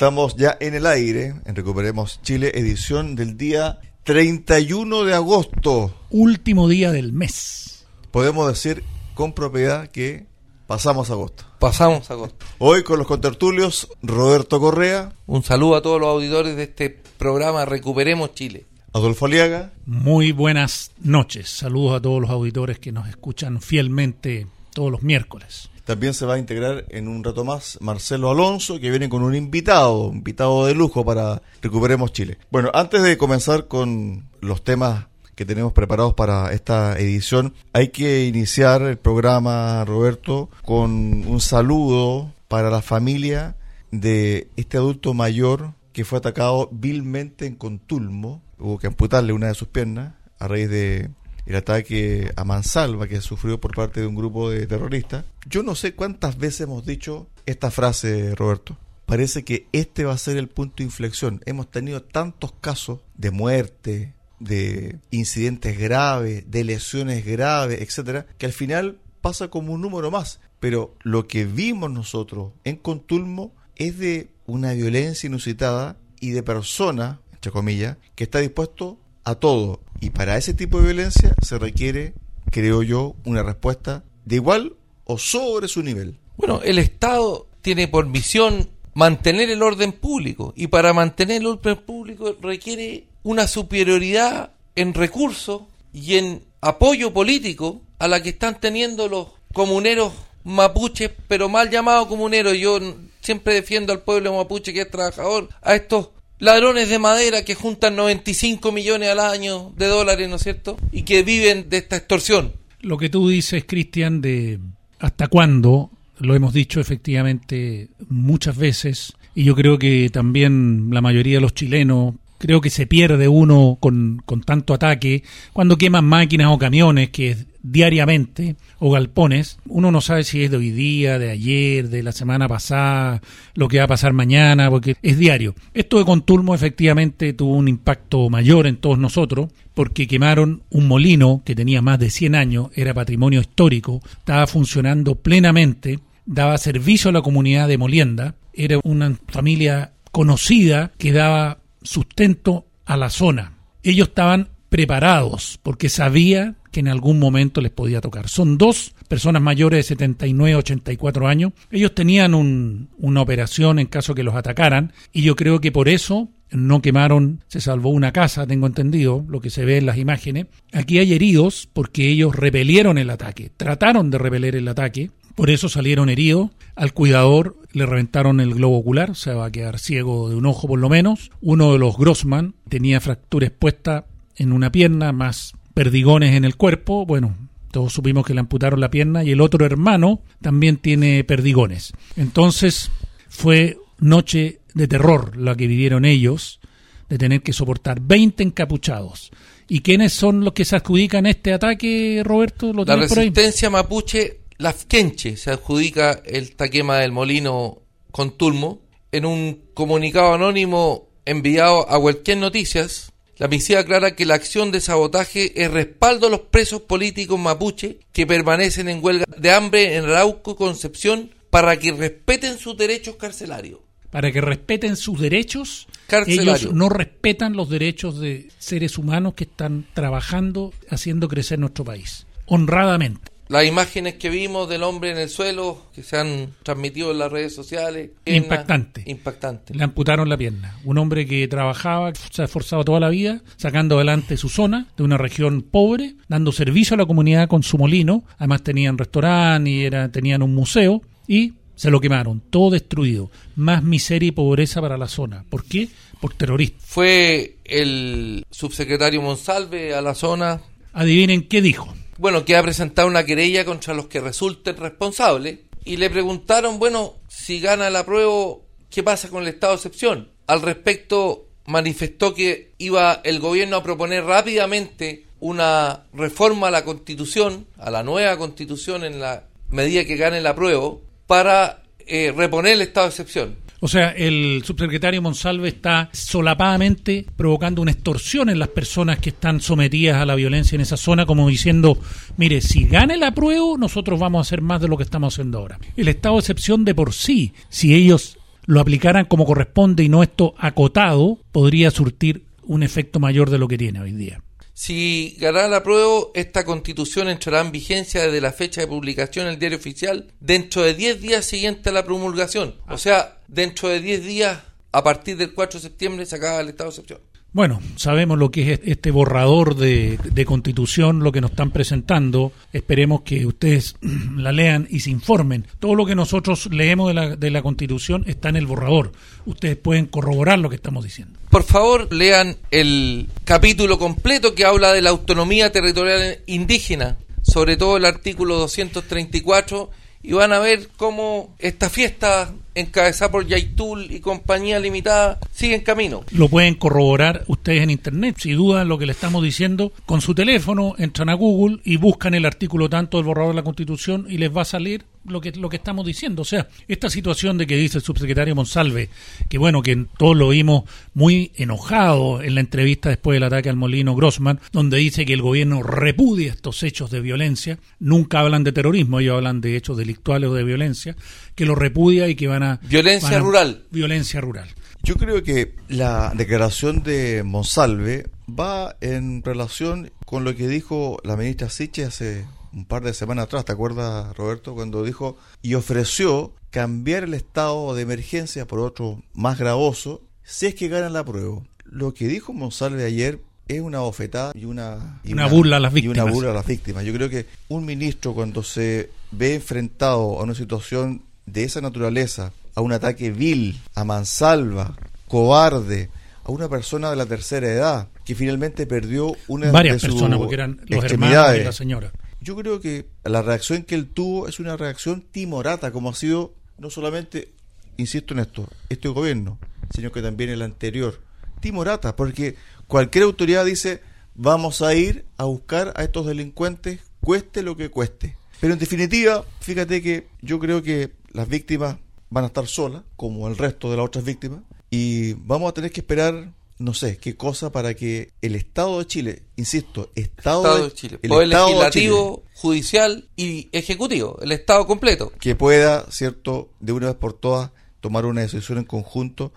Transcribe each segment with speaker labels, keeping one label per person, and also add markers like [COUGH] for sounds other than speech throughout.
Speaker 1: Estamos ya en el aire, en Recuperemos Chile, edición del día 31 de agosto.
Speaker 2: Último día del mes.
Speaker 1: Podemos decir con propiedad que pasamos agosto.
Speaker 3: Pasamos agosto.
Speaker 1: Hoy con los contertulios, Roberto Correa,
Speaker 3: Un saludo a todos los auditores de este programa Recuperemos Chile.
Speaker 1: Adolfo Aliaga,
Speaker 2: Muy buenas noches. Saludos a todos los auditores que nos escuchan fielmente todos los miércoles.
Speaker 1: También se va a integrar en un rato más Marcelo Alonso, que viene con un invitado, invitado de lujo para Recuperemos Chile. Bueno, antes de comenzar con los temas que tenemos preparados para esta edición, hay que iniciar el programa, Roberto, con un saludo para la familia de este adulto mayor que fue atacado vilmente en Contulmo. Hubo que amputarle una de sus piernas a raíz de el ataque a Mansalva que sufrió por parte de un grupo de terroristas. Yo no sé cuántas veces hemos dicho esta frase, Roberto. Parece que este va a ser el punto de inflexión. Hemos tenido tantos casos de muerte, de incidentes graves, de lesiones graves, etcétera, que al final pasa como un número más. Pero lo que vimos nosotros en Contulmo es de una violencia inusitada y de persona, entre comillas, que está dispuesto a todo. Y para ese tipo de violencia se requiere, creo yo, una respuesta de igual o sobre su nivel.
Speaker 3: Bueno, el Estado tiene por misión mantener el orden público y para mantener el orden público requiere una superioridad en recursos y en apoyo político a la que están teniendo los comuneros mapuches, pero mal llamados comuneros. Yo siempre defiendo al pueblo mapuche que es trabajador, a estos ladrones de madera que juntan 95 millones al año de dólares, ¿no es cierto? Y que viven de esta extorsión.
Speaker 2: Lo que tú dices, Cristian, de hasta cuándo, lo hemos dicho efectivamente muchas veces, y yo creo que también la mayoría de los chilenos, creo que se pierde uno con, con tanto ataque, cuando queman máquinas o camiones, que es diariamente, o galpones, uno no sabe si es de hoy día, de ayer, de la semana pasada, lo que va a pasar mañana, porque es diario. Esto de Contulmo efectivamente tuvo un impacto mayor en todos nosotros, porque quemaron un molino que tenía más de 100 años, era patrimonio histórico, estaba funcionando plenamente, daba servicio a la comunidad de Molienda, era una familia conocida que daba sustento a la zona. Ellos estaban preparados porque sabía que en algún momento les podía tocar. Son dos personas mayores de 79, 84 años. Ellos tenían un, una operación en caso que los atacaran y yo creo que por eso no quemaron, se salvó una casa, tengo entendido, lo que se ve en las imágenes. Aquí hay heridos porque ellos repelieron el ataque, trataron de repeler el ataque, por eso salieron heridos. Al cuidador le reventaron el globo ocular, se va a quedar ciego de un ojo por lo menos. Uno de los Grossman tenía fractura expuesta en una pierna, más perdigones en el cuerpo. Bueno, todos supimos que le amputaron la pierna y el otro hermano también tiene perdigones. Entonces fue noche de terror la que vivieron ellos, de tener que soportar 20 encapuchados. ¿Y quiénes son los que se adjudican este ataque, Roberto? ¿Lo
Speaker 3: La
Speaker 2: tienes por ahí?
Speaker 3: resistencia mapuche, la Fkenche, se adjudica el taquema del molino con Tulmo. En un comunicado anónimo enviado a cualquier noticias, la misiva aclara que la acción de sabotaje es respaldo a los presos políticos mapuche que permanecen en huelga de hambre en Arauco y Concepción para que respeten sus derechos carcelarios.
Speaker 2: Para que respeten sus derechos,
Speaker 3: Carcelario.
Speaker 2: ellos no respetan los derechos de seres humanos que están trabajando, haciendo crecer nuestro país, honradamente.
Speaker 3: Las imágenes que vimos del hombre en el suelo, que se han transmitido en las redes sociales. pierna
Speaker 2: Impactante.
Speaker 3: Impactante.
Speaker 2: Le amputaron la pierna. Un hombre que trabajaba, se ha esforzado toda la vida, sacando adelante su zona de una región pobre, dando servicio a la comunidad con su molino. Además tenían restaurante y era, tenían un museo y se lo quemaron, todo destruido. Más miseria y pobreza para la zona. ¿Por qué? Por terroristas.
Speaker 3: Fue el subsecretario Monsalve a la zona,
Speaker 2: Adivinen qué dijo.
Speaker 3: Bueno, que ha presentado una querella contra los que resulten responsables y le preguntaron, bueno, si gana la prueba, ¿qué pasa con el estado de excepción? al respecto manifestó que iba el gobierno a proponer rápidamente una reforma a la constitución, a la nueva constitución en la medida que gane la prueba, para eh, reponer el estado de excepción.
Speaker 2: O sea, el subsecretario Monsalve está solapadamente provocando una extorsión en las personas que están sometidas a la violencia en esa zona, como diciendo, mire, si gane la prueba, nosotros vamos a hacer más de lo que estamos haciendo ahora. El estado de excepción de por sí, si ellos lo aplicaran como corresponde y no esto acotado, podría surtir un efecto mayor de lo que tiene hoy día.
Speaker 3: Si ganara la prueba, esta constitución entrará en vigencia desde la fecha de publicación en el diario oficial dentro de 10 días siguientes a la promulgación. O sea, dentro de 10 días, a partir del 4 de septiembre, se acaba el estado de excepción.
Speaker 2: Bueno, sabemos lo que es este borrador de, constitución, lo que nos están presentando. Esperemos que ustedes [CLEARS THROAT] la lean y se informen. Todo lo que nosotros leemos de la, de la constitución está en el borrador. Ustedes pueden corroborar lo que estamos diciendo.
Speaker 3: Por favor, lean el capítulo completo que habla de la autonomía territorial indígena, sobre todo el artículo 234, y van a ver cómo esta fiesta encabezada por Yaitul y compañía limitada, sigue en camino.
Speaker 2: Lo pueden corroborar ustedes en internet. Si dudan lo que le estamos diciendo, con su teléfono entran a Google y buscan el artículo tanto del borrador de la Constitución y les va a salir lo que, lo que estamos diciendo. O sea, esta situación de que dice el subsecretario Monsalve, que bueno, que todos lo vimos muy enojado en la entrevista después del ataque al molino Grossman, donde dice que el gobierno repudia estos hechos de violencia. Nunca hablan de terrorismo, ellos hablan de hechos delictuales o de violencia, que lo repudia y que van a...
Speaker 3: Violencia rural.
Speaker 2: Violencia rural.
Speaker 1: Yo creo que la declaración de Monsalve va en relación con lo que dijo la ministra Siche hace un par de semanas atrás, ¿te acuerdas, Roberto? Cuando dijo y ofreció cambiar el estado de emergencia por otro más gravoso si es que ganan la prueba. Lo que dijo Monsalve ayer es una bofetada y una,
Speaker 2: una, burla a las víctimas.
Speaker 1: Y una burla a las víctimas. Yo creo que un ministro cuando se ve enfrentado a una situación de esa naturaleza, a un ataque vil, a mansalva, cobarde, a una persona de la tercera edad que finalmente perdió una
Speaker 2: Varias
Speaker 1: de sus
Speaker 2: personas, porque eran los hermanos y la señora.
Speaker 1: Yo creo que la reacción que él tuvo es una reacción timorata, como ha sido no solamente, insisto en esto, este gobierno, sino que también el anterior. Timorata, porque cualquier autoridad dice, vamos a ir a buscar a estos delincuentes, cueste lo que cueste. Pero en definitiva, fíjate que yo creo que las víctimas van a estar solas, como el resto de las otras víctimas, y vamos a tener que esperar no sé qué cosa para que el Estado de Chile, insisto, Estado,
Speaker 3: de Chile, el legislativo, judicial y ejecutivo, el Estado completo,
Speaker 1: que pueda, cierto, de una vez por todas tomar una decisión en conjunto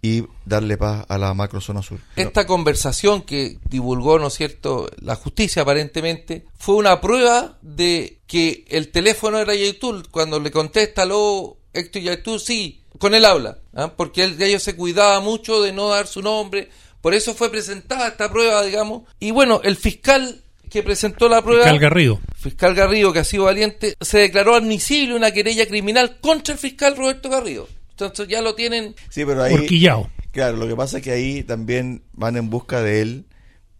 Speaker 1: y darle paz a la macrozona sur.
Speaker 3: Esta conversación que divulgó, ¿no es cierto?, la justicia aparentemente, fue una prueba de que el teléfono era Yaitul. Cuando le contesta, lo Héctor Yaitul, sí, con él habla, ¿ah? porque él, de ellos se cuidaba mucho de no dar su nombre. Por eso fue presentada esta prueba, digamos. Y bueno, el fiscal que presentó la prueba.
Speaker 2: Fiscal Garrido.
Speaker 3: Fiscal Garrido, que ha sido valiente, se declaró admisible una querella criminal contra el fiscal Roberto Garrido. Entonces ya lo tienen
Speaker 1: sí, pero ahí,
Speaker 2: horquillado.
Speaker 1: Claro, lo que pasa es que ahí también van en busca de él,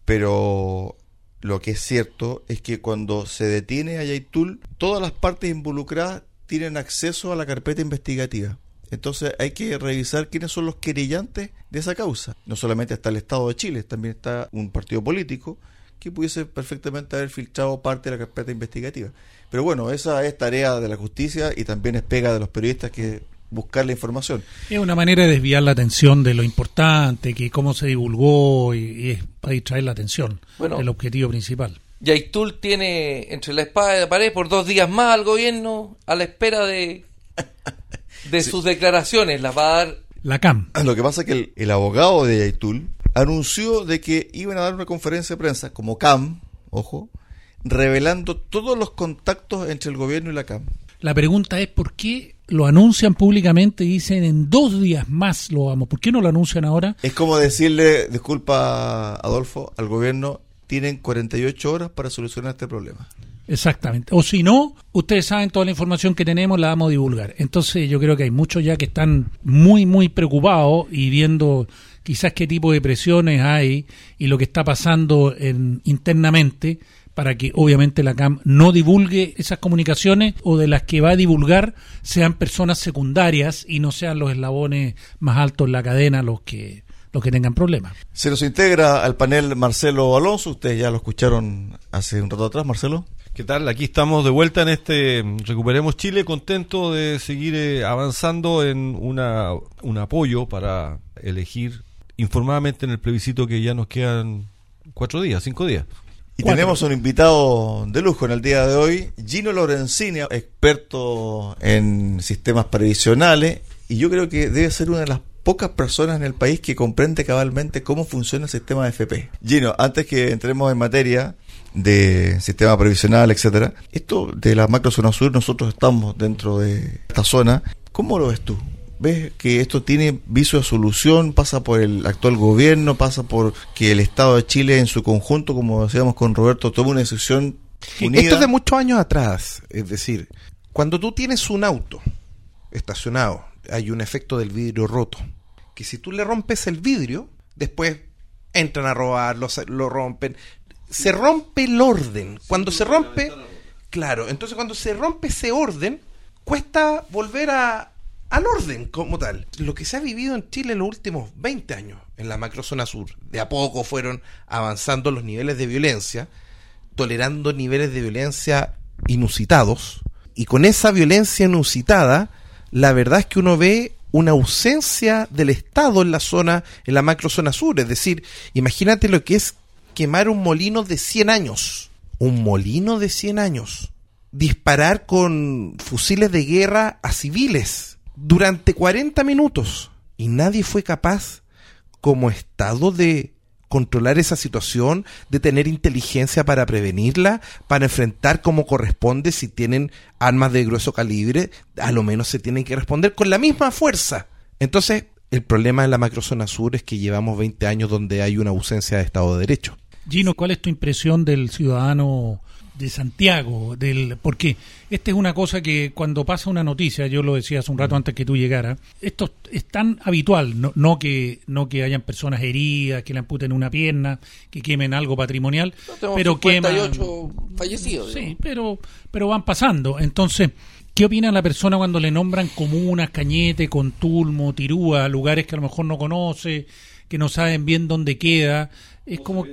Speaker 1: pero lo que es cierto es que cuando se detiene a Yaitul, todas las partes involucradas tienen acceso a la carpeta investigativa. Entonces hay que revisar quiénes son los querellantes de esa causa. No solamente está el Estado de Chile, también está un partido político que pudiese perfectamente haber filtrado parte de la carpeta investigativa. Pero bueno, esa es tarea de la justicia y también es pega de los periodistas que buscar la información.
Speaker 2: Es una manera de desviar la atención de lo importante, que cómo se divulgó y, es para distraer la atención, bueno, el objetivo principal.
Speaker 3: Yaitul tiene entre la espada y la pared por dos días más al gobierno a la espera de, de sus declaraciones. Las va a dar
Speaker 2: la CAM.
Speaker 1: Lo que pasa es que el, abogado de Yaitul anunció de que iban a dar una conferencia de prensa como CAM, ojo, revelando todos los contactos entre el gobierno y la CAM.
Speaker 2: La pregunta es por qué lo anuncian públicamente y dicen en dos días más lo vamos. ¿Por qué no lo anuncian ahora?
Speaker 1: Es como decirle, disculpa Adolfo, al gobierno, tienen 48 horas para solucionar este problema.
Speaker 2: Exactamente. O si no, ustedes saben toda la información que tenemos, la vamos a divulgar. Entonces yo creo que hay muchos ya que están muy, muy preocupados y viendo quizás qué tipo de presiones hay y lo que está pasando en, internamente para que obviamente la CAM no divulgue esas comunicaciones o de las que va a divulgar sean personas secundarias y no sean los eslabones más altos en la cadena los que los que tengan problemas.
Speaker 1: Se nos integra al panel Marcelo Alonso, ustedes ya lo escucharon hace un rato atrás, Marcelo.
Speaker 4: ¿Qué tal? Aquí estamos de vuelta en este Recuperemos Chile, contento de seguir eh, avanzando en una, un apoyo para elegir informadamente en el plebiscito que ya nos quedan cuatro días, cinco días.
Speaker 1: Y tenemos un invitado de lujo en el día de hoy, Gino Lorenzini, experto en sistemas previsionales, y yo creo que debe ser una de las pocas personas en el país que comprende cabalmente cómo funciona el sistema de FP. Gino, antes que entremos en materia, de sistema previsional, etcétera. Esto de la macro zona sur, nosotros estamos dentro de esta zona. ¿Cómo lo ves tú? ¿Ves que esto tiene viso de solución? ¿Pasa por el actual gobierno? ¿Pasa por que el Estado de Chile en su conjunto, como decíamos con Roberto, tome una decisión unida?
Speaker 5: Esto es de muchos años atrás. Es decir, cuando tú tienes un auto estacionado, hay un efecto del vidrio roto. Que si tú le rompes el vidrio, después entran a robar, lo, lo rompen, se rompe el orden. Cuando se rompe, claro, entonces cuando se rompe ese orden, cuesta volver a, al orden como tal. Lo que se ha vivido en Chile en los últimos 20 años, en la macrozona sur, de a poco fueron avanzando los niveles de violencia, tolerando niveles de violencia inusitados, y con esa violencia inusitada, la verdad es que uno ve una ausencia del Estado en la zona, en la macrozona sur. Es decir, imagínate lo que es quemar un molino de 100 años. Un molino de 100 años. Disparar con fusiles de guerra a civiles durante 40 minutos. Y nadie fue capaz, como Estado, de controlar esa situación, de tener inteligencia para prevenirla, para enfrentar como corresponde si tienen armas de grueso calibre, a lo menos se tienen que responder con la misma fuerza. Entonces, el problema en la macrozona sur es que llevamos 20 años donde hay una ausencia de Estado de Derecho.
Speaker 2: Gino, ¿cuál es tu impresión del ciudadano de Santiago? Del, porque esta es una cosa que cuando pasa una noticia, yo lo decía hace un rato antes que tú llegaras, esto es tan habitual, no, no que no que hayan personas heridas, que le amputen una pierna, que quemen algo patrimonial, pero que
Speaker 3: fallecidos.
Speaker 2: Sí, pero, pero van pasando. Entonces, ¿Qué opina la persona cuando le nombran comunas, Cañete, Contulmo, Tirúa, lugares que a lo mejor no conoce, que no saben bien dónde queda? es como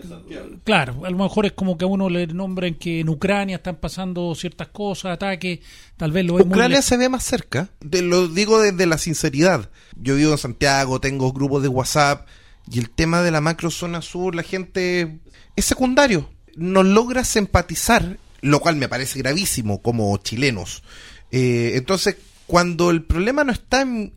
Speaker 2: claro a lo mejor es como que a uno le nombren que en Ucrania están pasando ciertas cosas ataques tal vez lo
Speaker 5: Ucrania se ve más cerca lo digo desde la sinceridad. Yo vivo en Santiago tengo grupos de WhatsApp y el tema de la macro zona sur la gente es secundario no logras empatizar lo cual me parece gravísimo como chilenos. Eh, entonces cuando el problema no está en,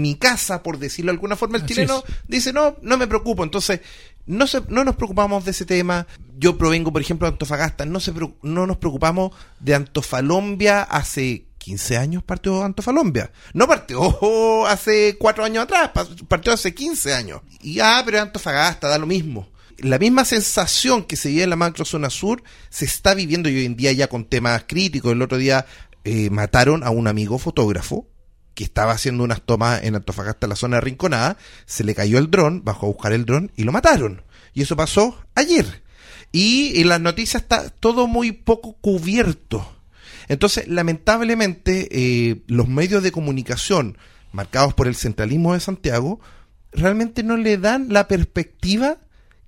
Speaker 5: mi casa, por decirlo de alguna forma, el chileno dice, no, no me preocupo. Entonces, no, se, no nos preocupamos de ese tema. Yo provengo, por ejemplo, de Antofagasta. No, se, no nos preocupamos de Antofalombia hace 15 años partió Antofalombia. No partió [LAUGHS] hace 4 años atrás, partió hace 15 años. Y ah, pero Antofagasta, da lo mismo. La misma sensación que se vive en la macrozona sur se está viviendo hoy en día ya con temas críticos. El otro día eh, mataron a un amigo fotógrafo que estaba haciendo unas tomas en Antofagasta, la zona Rinconada, se le cayó el dron, bajó a buscar el dron y lo mataron. Y eso pasó ayer. Y en las noticias está todo muy poco cubierto. Entonces, lamentablemente, eh, los medios de comunicación marcados por el centralismo de Santiago realmente no le dan la perspectiva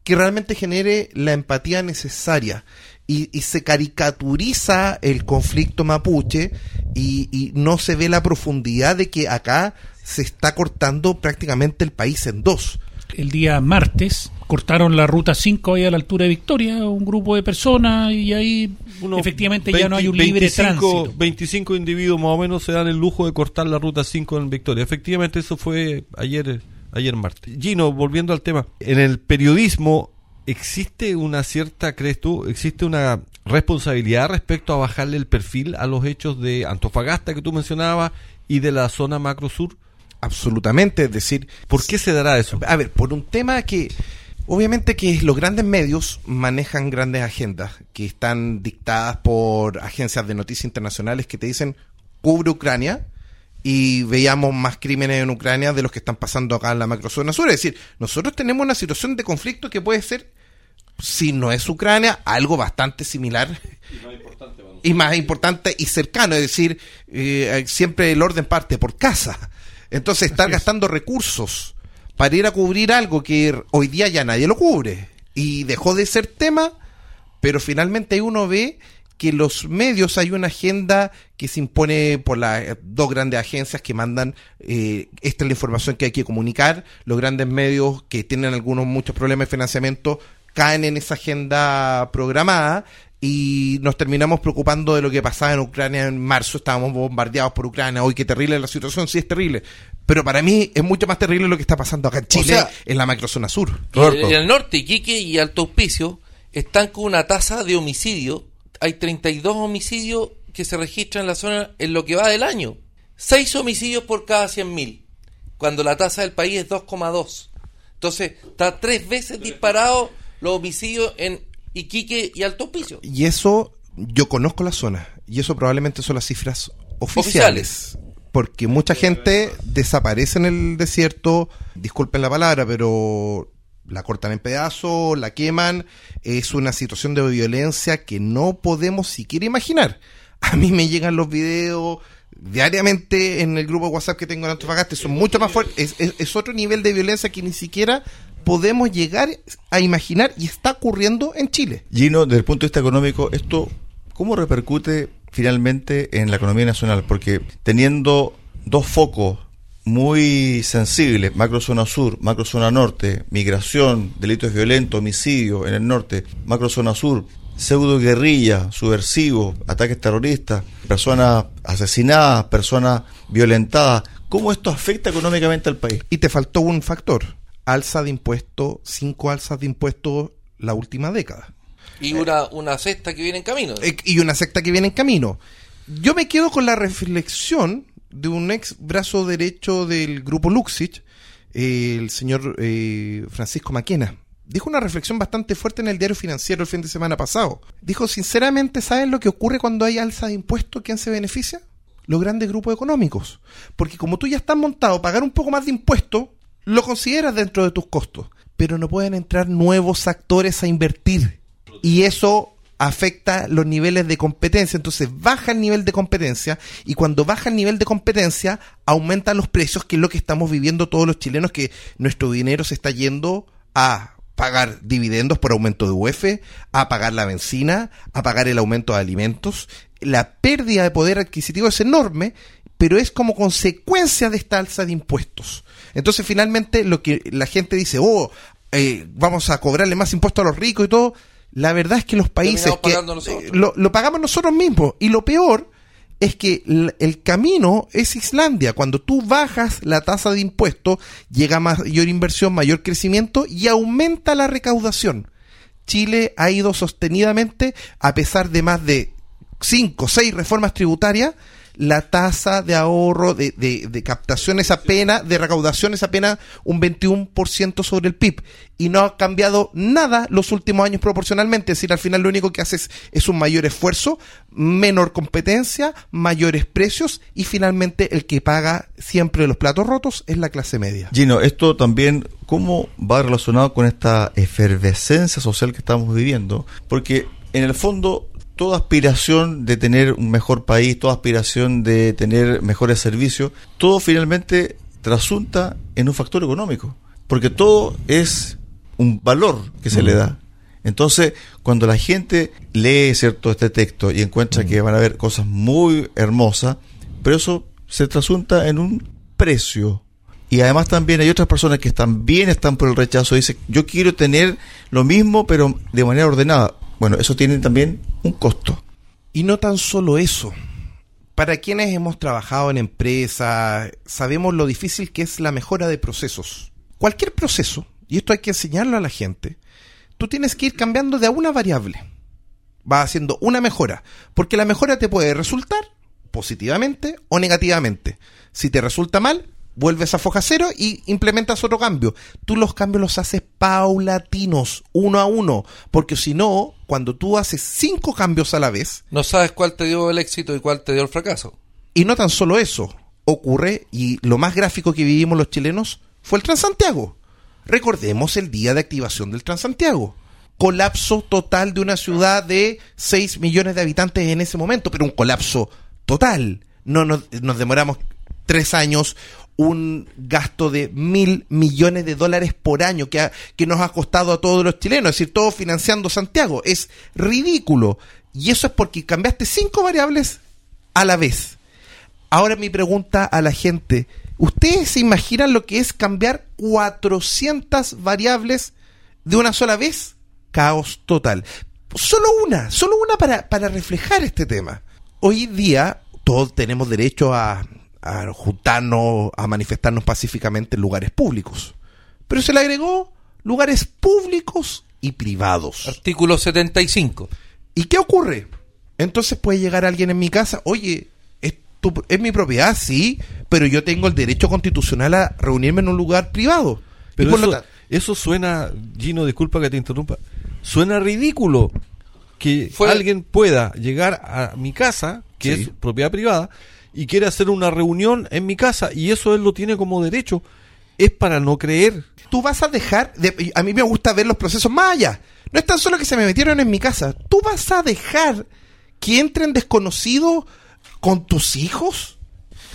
Speaker 5: que realmente genere la empatía necesaria y, se caricaturiza el conflicto mapuche y, no se ve la profundidad de que acá se está cortando prácticamente el país en dos.
Speaker 2: El día martes cortaron la ruta 5 ahí a la altura de Victoria, un grupo de personas y ahí efectivamente ya no hay un libre tránsito.
Speaker 4: 25 individuos más o menos se dan el lujo de cortar la ruta 5 en Victoria. Efectivamente eso fue ayer ayer martes. Gino, volviendo al tema, en el periodismo ¿existe una cierta, crees tú, existe una responsabilidad respecto a bajarle el perfil a los hechos de Antofagasta que tú mencionabas y de la zona macro sur?
Speaker 5: Absolutamente, es decir...
Speaker 4: ¿Por qué se dará eso?
Speaker 5: A ver, por un tema que... Obviamente que los grandes medios manejan grandes agendas que están dictadas por agencias de noticias internacionales que te dicen cubre Ucrania y veíamos más crímenes en Ucrania de los que están pasando acá en la macrozona sur. Es decir, nosotros tenemos una situación de conflicto que puede ser si no es Ucrania, algo bastante similar y más importante y cercano, es decir, eh, siempre el orden parte por casa. Entonces, estar gastando recursos para ir a cubrir algo que hoy día ya nadie lo cubre. Y dejó de ser tema, pero finalmente uno ve que los medios hay una agenda que se impone por las eh, dos grandes agencias que mandan eh, esta es la información que hay que comunicar. Los grandes medios que tienen algunos muchos problemas de financiamiento caen en esa agenda programada y nos terminamos preocupando de lo que pasaba en Ucrania en marzo, estábamos bombardeados por Ucrania, hoy qué terrible la situación, sí es terrible, pero para mí es mucho más terrible lo que está pasando acá en Chile,
Speaker 3: sea-
Speaker 5: en la macrozona sur.
Speaker 3: Y en, en el norte, Iquique y Alto Hospicio están con una tasa de homicidio. Hay 32 homicidios que se registran en la zona en lo que va del año. 6 homicidios por cada 100.000, cuando la tasa del país es 2,2. Entonces, está tres veces disparado los homicidios en Iquique y Alto Hospicio.
Speaker 5: Y eso, yo conozco la zona, y eso probablemente son las cifras oficiales. Porque mucha gente desaparece en el desierto, disculpen la palabra, pero la cortan en pedazos, la queman, es una situación de violencia que no podemos siquiera imaginar. A mí me llegan los videos diariamente en el grupo de WhatsApp que tengo en Antofagasta, son mucho más fuertes, es, es- es otro nivel de violencia que ni siquiera podemos llegar a imaginar y está ocurriendo en Chile.
Speaker 1: Gino, desde el punto de vista económico, ¿esto cómo repercute finalmente en la economía nacional? Porque teniendo dos focos muy sensibles, macrozona sur, macrozona norte, migración, delitos violentos, homicidio en el norte, macrozona sur, pseudo guerrilla, subversivo, ataques terroristas, personas asesinadas, personas violentadas, ¿cómo esto afecta económicamente al país?
Speaker 5: Y te faltó un factor, alza de impuestos, cinco alzas de impuestos la última década.
Speaker 3: Y una, una cesta que viene en camino.
Speaker 5: Eh, y una secta que viene en camino. Yo me quedo con la reflexión de un ex brazo derecho del grupo Luxich, el señor eh, Francisco Maquena. Dijo una reflexión bastante fuerte en el diario financiero el fin de semana pasado. Dijo, sinceramente, ¿saben lo que ocurre cuando hay alza de impuestos? ¿Quién se beneficia? Los grandes grupos económicos. Porque como tú ya estás montado, pagar un poco más de impuesto, lo consideras dentro de tus costos. Pero no pueden entrar nuevos actores a invertir. Y eso afecta los niveles de competencia. Entonces baja el nivel de competencia y cuando baja el nivel de competencia aumentan los precios, que es lo que estamos viviendo todos los chilenos, que nuestro dinero se está yendo a pagar dividendos por aumento de UF, a pagar la benzina, a pagar el aumento de alimentos. La pérdida de poder adquisitivo es enorme, pero es como consecuencia de esta alza de impuestos. Entonces finalmente lo que la gente dice, oh, eh, vamos a cobrarle más impuestos a los ricos y todo, la verdad es que los países que eh, lo, lo pagamos nosotros mismos. Y lo peor es que el camino es Islandia. Cuando tú bajas la tasa de impuestos, llega mayor inversión, mayor crecimiento y aumenta la recaudación. Chile ha ido sostenidamente, a pesar de más de cinco o seis reformas tributarias, la tasa de ahorro de, de, de captación es apenas, de recaudación es apenas un 21% sobre el PIB. Y no ha cambiado nada los últimos años proporcionalmente. Es decir, al final lo único que hace es, es un mayor esfuerzo, menor competencia, mayores precios y finalmente el que paga siempre los platos rotos es la clase media.
Speaker 1: Gino, esto también, ¿cómo va relacionado con esta efervescencia social que estamos viviendo? Porque en el fondo, toda aspiración de tener un mejor país, toda aspiración de tener mejores servicios, todo finalmente trasunta en un factor económico. Porque todo es un valor que se le da. Entonces, cuando la gente lee cierto este texto y encuentra que van a haber cosas muy hermosas, pero eso se trasunta en un precio. Y además también hay otras personas que también están por el rechazo. Dicen, yo quiero tener lo mismo, pero de manera ordenada. Bueno, eso tiene también un costo.
Speaker 5: Y no tan solo eso. Para quienes hemos trabajado en empresas, sabemos lo difícil que es la mejora de procesos. Cualquier proceso, y esto hay que enseñarlo a la gente, tú tienes que ir cambiando de una variable. Vas haciendo una mejora, porque la mejora te puede resultar positivamente o negativamente. Si te resulta mal, vuelves a foja cero y implementas otro cambio. Tú los cambios los haces paulatinos, uno a uno, porque si no, cuando tú haces cinco cambios a la vez,
Speaker 3: No sabes cuál te dio el éxito y cuál te dio el fracaso.
Speaker 5: y no tan solo eso, ocurre, y lo más gráfico que vivimos los chilenos fue el Transantiago. Recordemos el día de activación del Transantiago. colapso total de una ciudad de 6 millones de habitantes en ese momento, pero un colapso total. No nos, nos demoramos tres años, un gasto de mil millones de dólares por año que, ha- que nos ha costado a todos los chilenos, es decir, todo financiando Santiago. Es ridículo. Y eso es porque cambiaste cinco variables a la vez. Ahora mi pregunta a la gente, ¿ustedes se imaginan lo que es cambiar 400 variables de una sola vez? Caos total. Solo una, solo una para, para reflejar este tema. Hoy día todos tenemos derecho a, a juntarnos, a manifestarnos pacíficamente en lugares públicos. Pero se le agregó lugares públicos y privados.
Speaker 3: Artículo 75.
Speaker 5: ¿Y qué ocurre? Entonces puede llegar alguien en mi casa, oye, es, tu- es mi propiedad, sí, pero yo tengo el derecho constitucional a reunirme en un lugar privado.
Speaker 4: Pero
Speaker 5: por
Speaker 4: eso, suena, Gino, disculpa que te interrumpa, suena ridículo que
Speaker 3: Fue-
Speaker 4: alguien pueda llegar a mi casa, que
Speaker 5: Sí.
Speaker 4: es propiedad privada, y quiere hacer una reunión en mi casa, y eso él lo tiene como derecho, es para no creer.
Speaker 5: tú vas a dejar, de- a mí me gusta ver los procesos más allá. No es tan solo que se me metieron en mi casa, tú vas a dejar que entren desconocidos con tus hijos.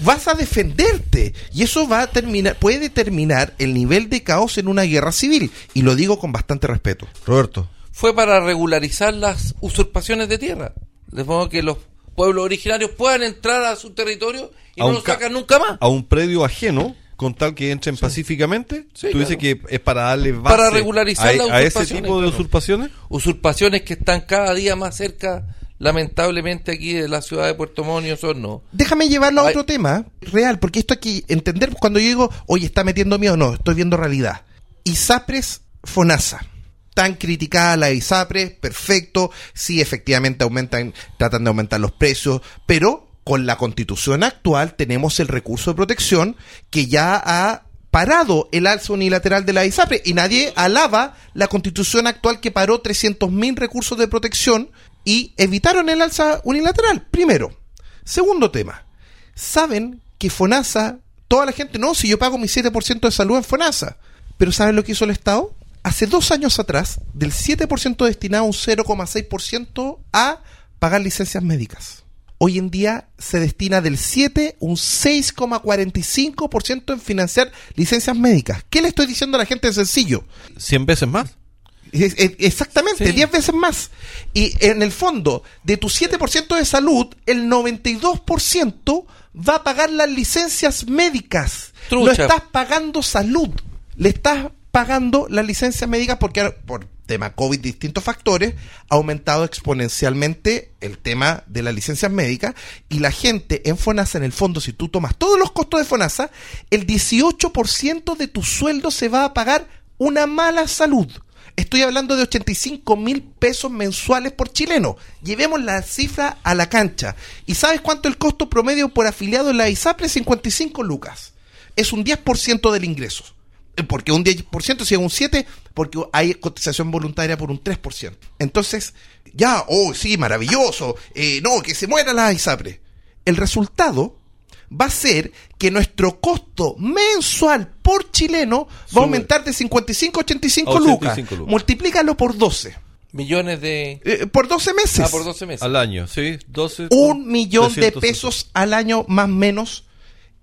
Speaker 5: Vas a defenderte y eso va a terminar, puede determinar el nivel de caos en una guerra civil y lo digo con bastante respeto.
Speaker 1: Roberto.
Speaker 3: Fue para regularizar las usurpaciones de tierra. De modo que los pueblos originarios puedan entrar a su territorio y
Speaker 4: A
Speaker 3: no
Speaker 4: un
Speaker 3: lo
Speaker 4: ca-
Speaker 3: sacan nunca más.
Speaker 4: A un predio ajeno, con tal que entren pacíficamente,
Speaker 3: Sí,
Speaker 4: tú dices que es para darle base
Speaker 3: Para regularizar
Speaker 4: a,
Speaker 3: las
Speaker 4: a ese tipo de
Speaker 3: claro.
Speaker 4: usurpaciones.
Speaker 3: Usurpaciones que están cada día más cerca, lamentablemente, aquí de la ciudad de Puerto Montt y Osorno.
Speaker 5: Déjame llevarlo a
Speaker 3: Ay.
Speaker 5: otro tema real, porque esto aquí, entender cuando yo digo, oye, está metiendo miedo, no, estoy viendo realidad. ISAPRES FONASA. Tan criticada la ISAPRES, perfecto, sí, efectivamente aumentan, tratan de aumentar los precios, pero con la constitución actual tenemos el recurso de protección que ya ha parado el alza unilateral de la ISAPRE y nadie alaba la constitución actual que paró 300.000 recursos de protección y evitaron el alza unilateral. Primero. Segundo tema. Saben que FONASA, toda la gente, no, si yo pago mi 7% de salud en FONASA. Pero ¿saben lo que hizo el Estado? Hace dos años atrás, del 7% destinaba un 0,6% a pagar licencias médicas. Hoy en día se destina del 7 un 6,45% en financiar licencias médicas. ¿Qué le estoy diciendo a la gente? Es sencillo.
Speaker 4: ¿Cien veces más?
Speaker 5: Exactamente,
Speaker 3: Sí.
Speaker 5: 10 veces más. Y en el fondo, de tu 7% de salud, el 92% va a pagar las licencias médicas. No estás pagando salud, le estás pagando las licencias médicas porque por tema COVID, distintos factores, ha aumentado exponencialmente el tema de las licencias médicas y la gente en FONASA, en el fondo, si tú tomas todos los costos de FONASA, el 18% de tu sueldo se va a pagar una mala salud. Estoy hablando de 85 mil pesos mensuales por chileno. Llevemos la cifra a la cancha. ¿Y sabes cuánto el costo promedio por afiliado en la ISAPRE? 55 lucas. Es un 10% del ingreso. ¿Por qué un 10%? Si es un 7%, porque hay cotización voluntaria por un 3%. Entonces, ya, oh, sí, maravilloso. Eh, no, que se muera la ISAPRE. El resultado va a ser que nuestro costo mensual por chileno va a aumentar de 55 a 85,
Speaker 4: A
Speaker 5: lucas.
Speaker 4: 85 lucas.
Speaker 5: Multiplícalo por 12.
Speaker 3: Millones de...
Speaker 5: Eh, por 12 meses.
Speaker 3: Ah, por 12 meses.
Speaker 4: Al año, ¿sí? 12,
Speaker 5: Un millón de
Speaker 4: 360.
Speaker 5: pesos al año más o menos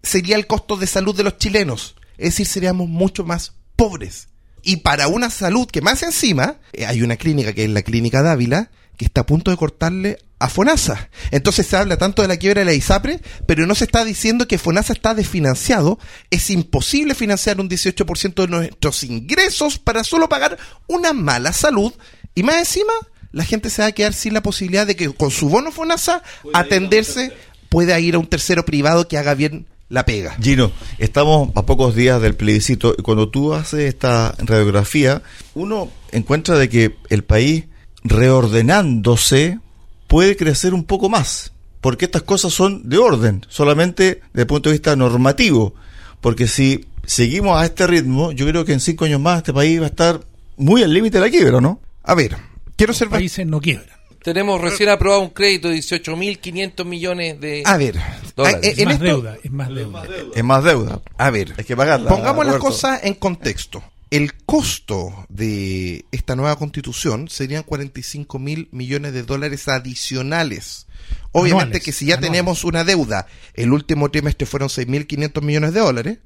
Speaker 5: sería el costo de salud de los chilenos. Es decir, seríamos mucho más pobres. Y para una salud que más encima, eh, hay una clínica que es la clínica Dávila, que está a punto de cortarle a FONASA. Entonces se habla tanto de la quiebra de la ISAPRE, pero no se está diciendo que FONASA está desfinanciado. Es imposible financiar un 18% de nuestros ingresos para solo pagar una mala salud. Y más encima, la gente se va a quedar sin la posibilidad de que con su bono FONASA atenderse pueda ir a un tercero privado que haga bien la pega.
Speaker 1: Gino, estamos a pocos días del plebiscito y cuando tú haces esta radiografía, uno encuentra de que el país reordenándose puede crecer un poco más, porque estas cosas son de orden, solamente desde el punto de vista normativo, porque si seguimos a este ritmo, yo creo que en cinco años más este país va a estar muy al límite de la quiebra, ¿no?
Speaker 5: A ver, quiero ser...
Speaker 2: Los países no quiebran.
Speaker 3: Tenemos recién aprobado un crédito de 18.500 millones de...
Speaker 5: A ver,
Speaker 3: Dólares.
Speaker 5: a-
Speaker 2: Es
Speaker 5: en
Speaker 2: más
Speaker 5: esto-
Speaker 2: deuda, es más deuda.
Speaker 1: Es más deuda.
Speaker 5: A ver,
Speaker 1: Hay que pagarla.
Speaker 5: pongamos las cosas en contexto. El costo de esta nueva constitución serían 45 mil millones de dólares adicionales. Obviamente
Speaker 2: Anuales,
Speaker 5: que si ya
Speaker 2: anuales.
Speaker 5: tenemos una deuda, el último trimestre fueron 6.500 millones de dólares,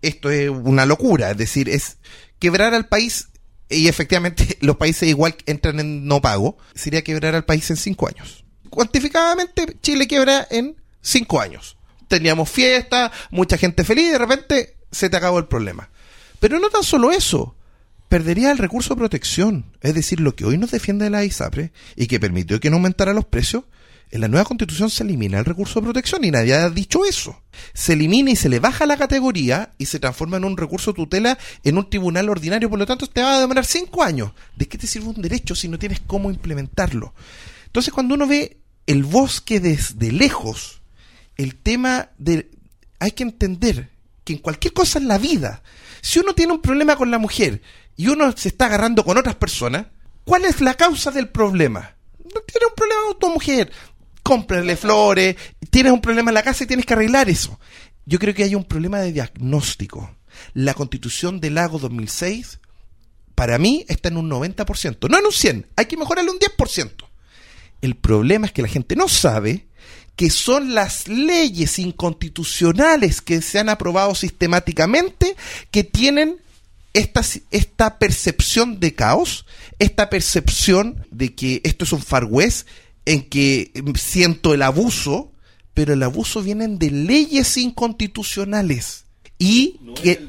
Speaker 5: esto es una locura, es decir, es quebrar al país y efectivamente [LAUGHS] los países igual entran en no pago, sería quebrar al país en cinco años. Cuantificadamente Chile quiebra en cinco años. Teníamos fiesta, mucha gente feliz y de repente se te acabó el problema. Pero no tan solo eso, perdería el recurso de protección, es decir, lo que hoy nos defiende la ISAPRE y que permitió que no aumentara los precios, en la nueva constitución se elimina el recurso de protección y nadie ha dicho eso. Se elimina y se le baja la categoría y se transforma en un recurso de tutela en un tribunal ordinario, por lo tanto te va a demorar cinco años. ¿De qué te sirve un derecho si no tienes cómo implementarlo? Entonces cuando uno ve el bosque desde lejos, el tema de... Hay que entender que en cualquier cosa en la vida, si uno tiene un problema con la mujer y uno se está agarrando con otras personas, ¿cuál es la causa del problema? No tiene un problema con tu mujer. Cómprale flores, tienes un problema en la casa y tienes que arreglar eso. Yo creo que hay un problema de diagnóstico. La constitución del Lago 2006, para mí, está en un 90%, no en un 100%, hay que mejorarle un 10%. El problema es que la gente no sabe que son las leyes inconstitucionales que se han aprobado sistemáticamente que tienen esta, esta percepción de caos, esta percepción de que esto es un far west en que siento el abuso, pero el abuso vienen de leyes inconstitucionales y que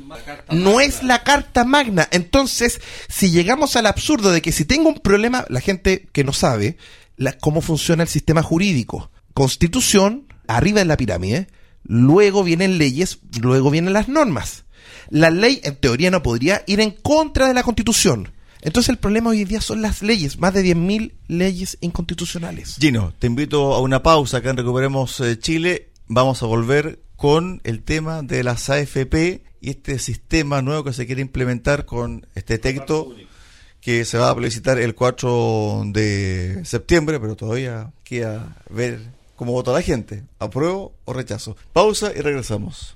Speaker 5: no es la carta magna. Entonces, si llegamos al absurdo de que si tengo un problema, la gente que no sabe la- cómo funciona el sistema jurídico, constitución, arriba en la pirámide, luego vienen leyes, luego vienen las normas. La ley, en teoría, no podría ir en contra de la constitución. Entonces el problema hoy día son las leyes, más de 10.000 leyes inconstitucionales.
Speaker 1: Gino, te invito a una pausa acá en Recuperemos eh, Chile. Vamos a volver con el tema de las AFP y este sistema nuevo que se quiere implementar con este texto que se va a publicitar el 4 de septiembre, pero todavía queda ver cómo vota la gente, apruebo o rechazo. Pausa y regresamos.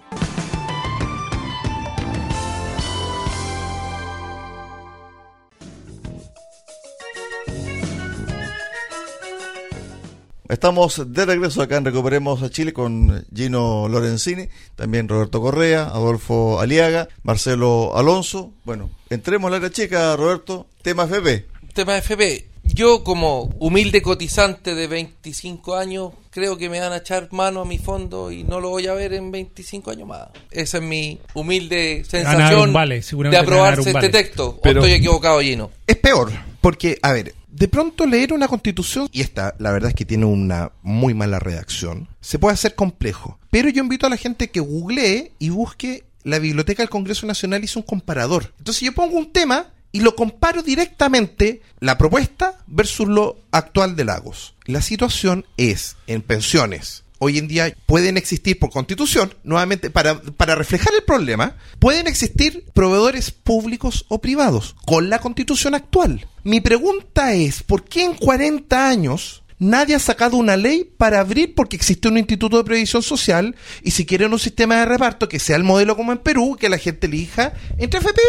Speaker 1: Estamos de regreso acá en Recuperemos a Chile con Gino Lorenzini, también Roberto Correa, Adolfo Aliaga, Marcelo Alonso. Bueno, entremos al área chica, Roberto. Tema FP.
Speaker 3: Tema FP. Yo como humilde cotizante de 25 años creo que me van a echar mano a mi fondo y no lo voy a ver en 25 años más. Esa es mi humilde sensación
Speaker 2: vale,
Speaker 3: de aprobarse este texto.
Speaker 4: Pero-
Speaker 3: ¿O estoy equivocado, Gino?
Speaker 5: Es peor, porque, a ver, de pronto leer una constitución, y esta, la verdad es que tiene una muy mala redacción, se puede hacer complejo. Pero yo invito a la gente que googlee y busque la Biblioteca del Congreso Nacional hizo un comparador. Entonces yo pongo un tema y lo comparo directamente la propuesta versus lo actual de Lagos. La situación es en pensiones. Hoy en día pueden existir por constitución, nuevamente, para, para reflejar el problema, pueden existir proveedores públicos o privados con la constitución actual. Mi pregunta es, ¿por qué en 40 años nadie ha sacado una ley para abrir porque existe un instituto de previsión social y si quieren un sistema de reparto que sea el modelo como en Perú, que la gente elija entre FP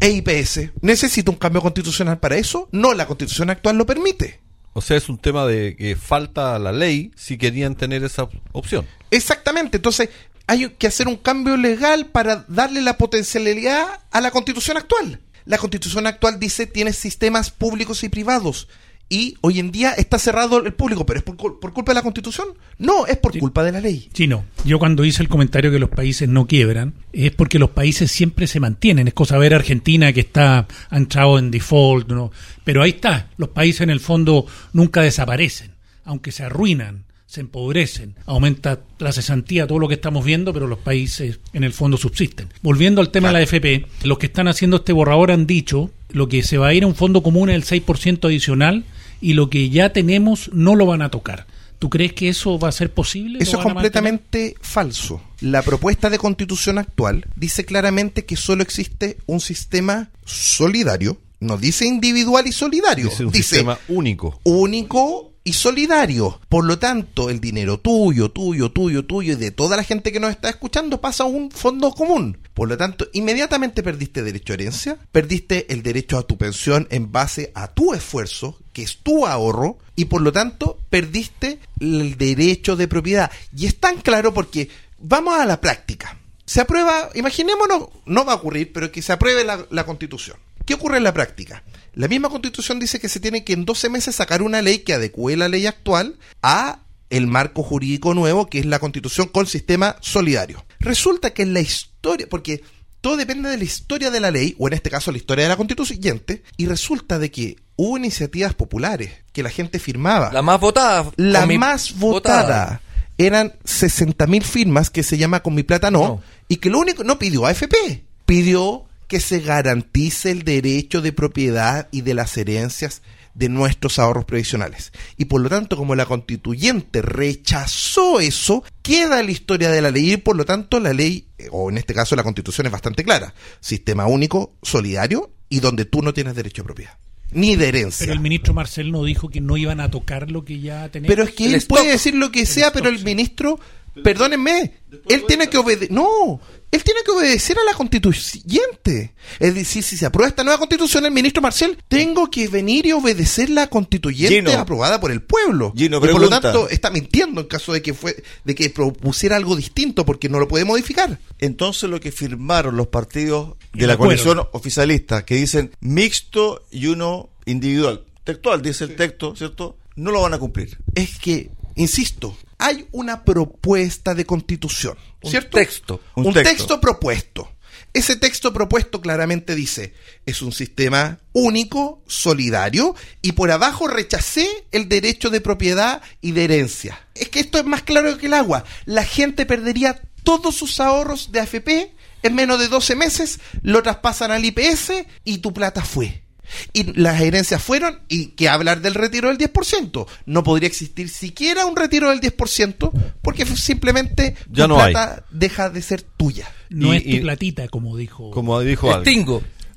Speaker 5: e IPS? ¿Necesita un cambio constitucional para eso? No, la constitución actual lo permite.
Speaker 4: O sea, es un tema de que falta la ley si querían tener esa op- opción.
Speaker 5: Exactamente, entonces hay que hacer un cambio legal para darle la potencialidad a la constitución actual. La constitución actual dice tiene sistemas públicos y privados. Y hoy en día está cerrado el público, pero ¿es por, por culpa de la constitución? No, es por
Speaker 2: Sí.
Speaker 5: culpa de la ley.
Speaker 2: Chino, yo cuando hice el comentario que los países no quiebran, es porque los países siempre se mantienen. Es cosa ver Argentina que está ha entrado en default, ¿no? pero ahí está. Los países en el fondo nunca desaparecen, aunque se arruinan, se empobrecen, aumenta la cesantía, todo lo que estamos viendo, pero los países en el fondo subsisten. Volviendo al tema de la FP, los que están haciendo este borrador han dicho lo que se va a ir a un fondo común es el 6% adicional y lo que ya tenemos no lo van a tocar. ¿Tú crees que eso va a ser posible? ¿Lo
Speaker 5: Eso es completamente falso. La propuesta de constitución actual dice claramente que solo existe un sistema solidario, no dice individual y solidario,
Speaker 4: Dice un
Speaker 5: dice
Speaker 4: sistema único.
Speaker 5: único y solidario. Por lo tanto, el dinero tuyo, tuyo, tuyo, tuyo y de toda la gente que nos está escuchando pasa a un fondo común. Por lo tanto, inmediatamente perdiste derecho a herencia, perdiste el derecho a tu pensión en base a tu esfuerzo, que es tu ahorro, y por lo tanto perdiste el derecho de propiedad. Y es tan claro porque vamos a la práctica. Se aprueba, imaginémonos, no va a ocurrir, pero que se apruebe la, la constitución. ¿Qué ocurre en la práctica? La misma constitución dice que se tiene que en 12 meses sacar una ley que adecue la ley actual a el marco jurídico nuevo que es la constitución con sistema solidario. Resulta que en la historia, porque todo depende de la historia de la ley, o en este caso la historia de la constituyente, y resulta de que hubo iniciativas populares que la gente firmaba.
Speaker 3: La más votada.
Speaker 5: La más votada. Eran 60.000 firmas que se llama Con mi plata no,
Speaker 3: No.
Speaker 5: y que lo único no pidió AFP, pidió que se garantice el derecho de propiedad y de las herencias de nuestros ahorros previsionales. Y por lo tanto, como la constituyente rechazó eso, queda la historia de la ley y por lo tanto la ley, eh, o en este caso la constitución es bastante clara. Sistema único, solidario y donde tú no tienes derecho a propiedad. Ni de herencia.
Speaker 2: Pero el ministro Marcel no dijo que no iban a tocar lo que ya tenemos.
Speaker 5: Pero es que
Speaker 3: El
Speaker 5: él
Speaker 3: stock.
Speaker 5: puede decir lo que sea, pero el ministro, perdónenme, él tiene que obedecer. No, él tiene que obedecer a la constituyente. Es decir, si se aprueba esta nueva constitución, el ministro Marcel, tengo que venir y obedecer la constituyente
Speaker 1: Gino.
Speaker 5: aprobada por el pueblo.
Speaker 1: Gino,
Speaker 5: y por lo tanto, está mintiendo en caso de que fue, de que propusiera algo distinto, porque no lo puede modificar.
Speaker 1: Entonces lo que firmaron los partidos de la coalición oficialista, que dicen mixto y uno individual, textual dice el texto, ¿cierto? No lo van a cumplir.
Speaker 5: Es que, insisto, hay una propuesta de constitución,
Speaker 3: Un
Speaker 5: ¿cierto?
Speaker 3: texto.
Speaker 1: Un
Speaker 5: Un,
Speaker 1: texto.
Speaker 5: texto. propuesto. Ese texto propuesto claramente dice, es un sistema único, solidario, y por abajo rechacé el derecho de propiedad y de herencia. Es que esto es más claro que el agua. La gente perdería todos sus ahorros de AFP en menos de 12 meses, lo traspasan al IPS y tu plata fue. Y las herencias fueron, y que hablar del retiro del 10%. No podría existir siquiera un retiro del 10% porque simplemente
Speaker 4: Ya
Speaker 5: tu
Speaker 4: no hay.
Speaker 5: plata deja de ser tuya.
Speaker 2: no
Speaker 4: y-
Speaker 2: es tu
Speaker 4: y-
Speaker 2: platita, como dijo.
Speaker 4: Como dijo.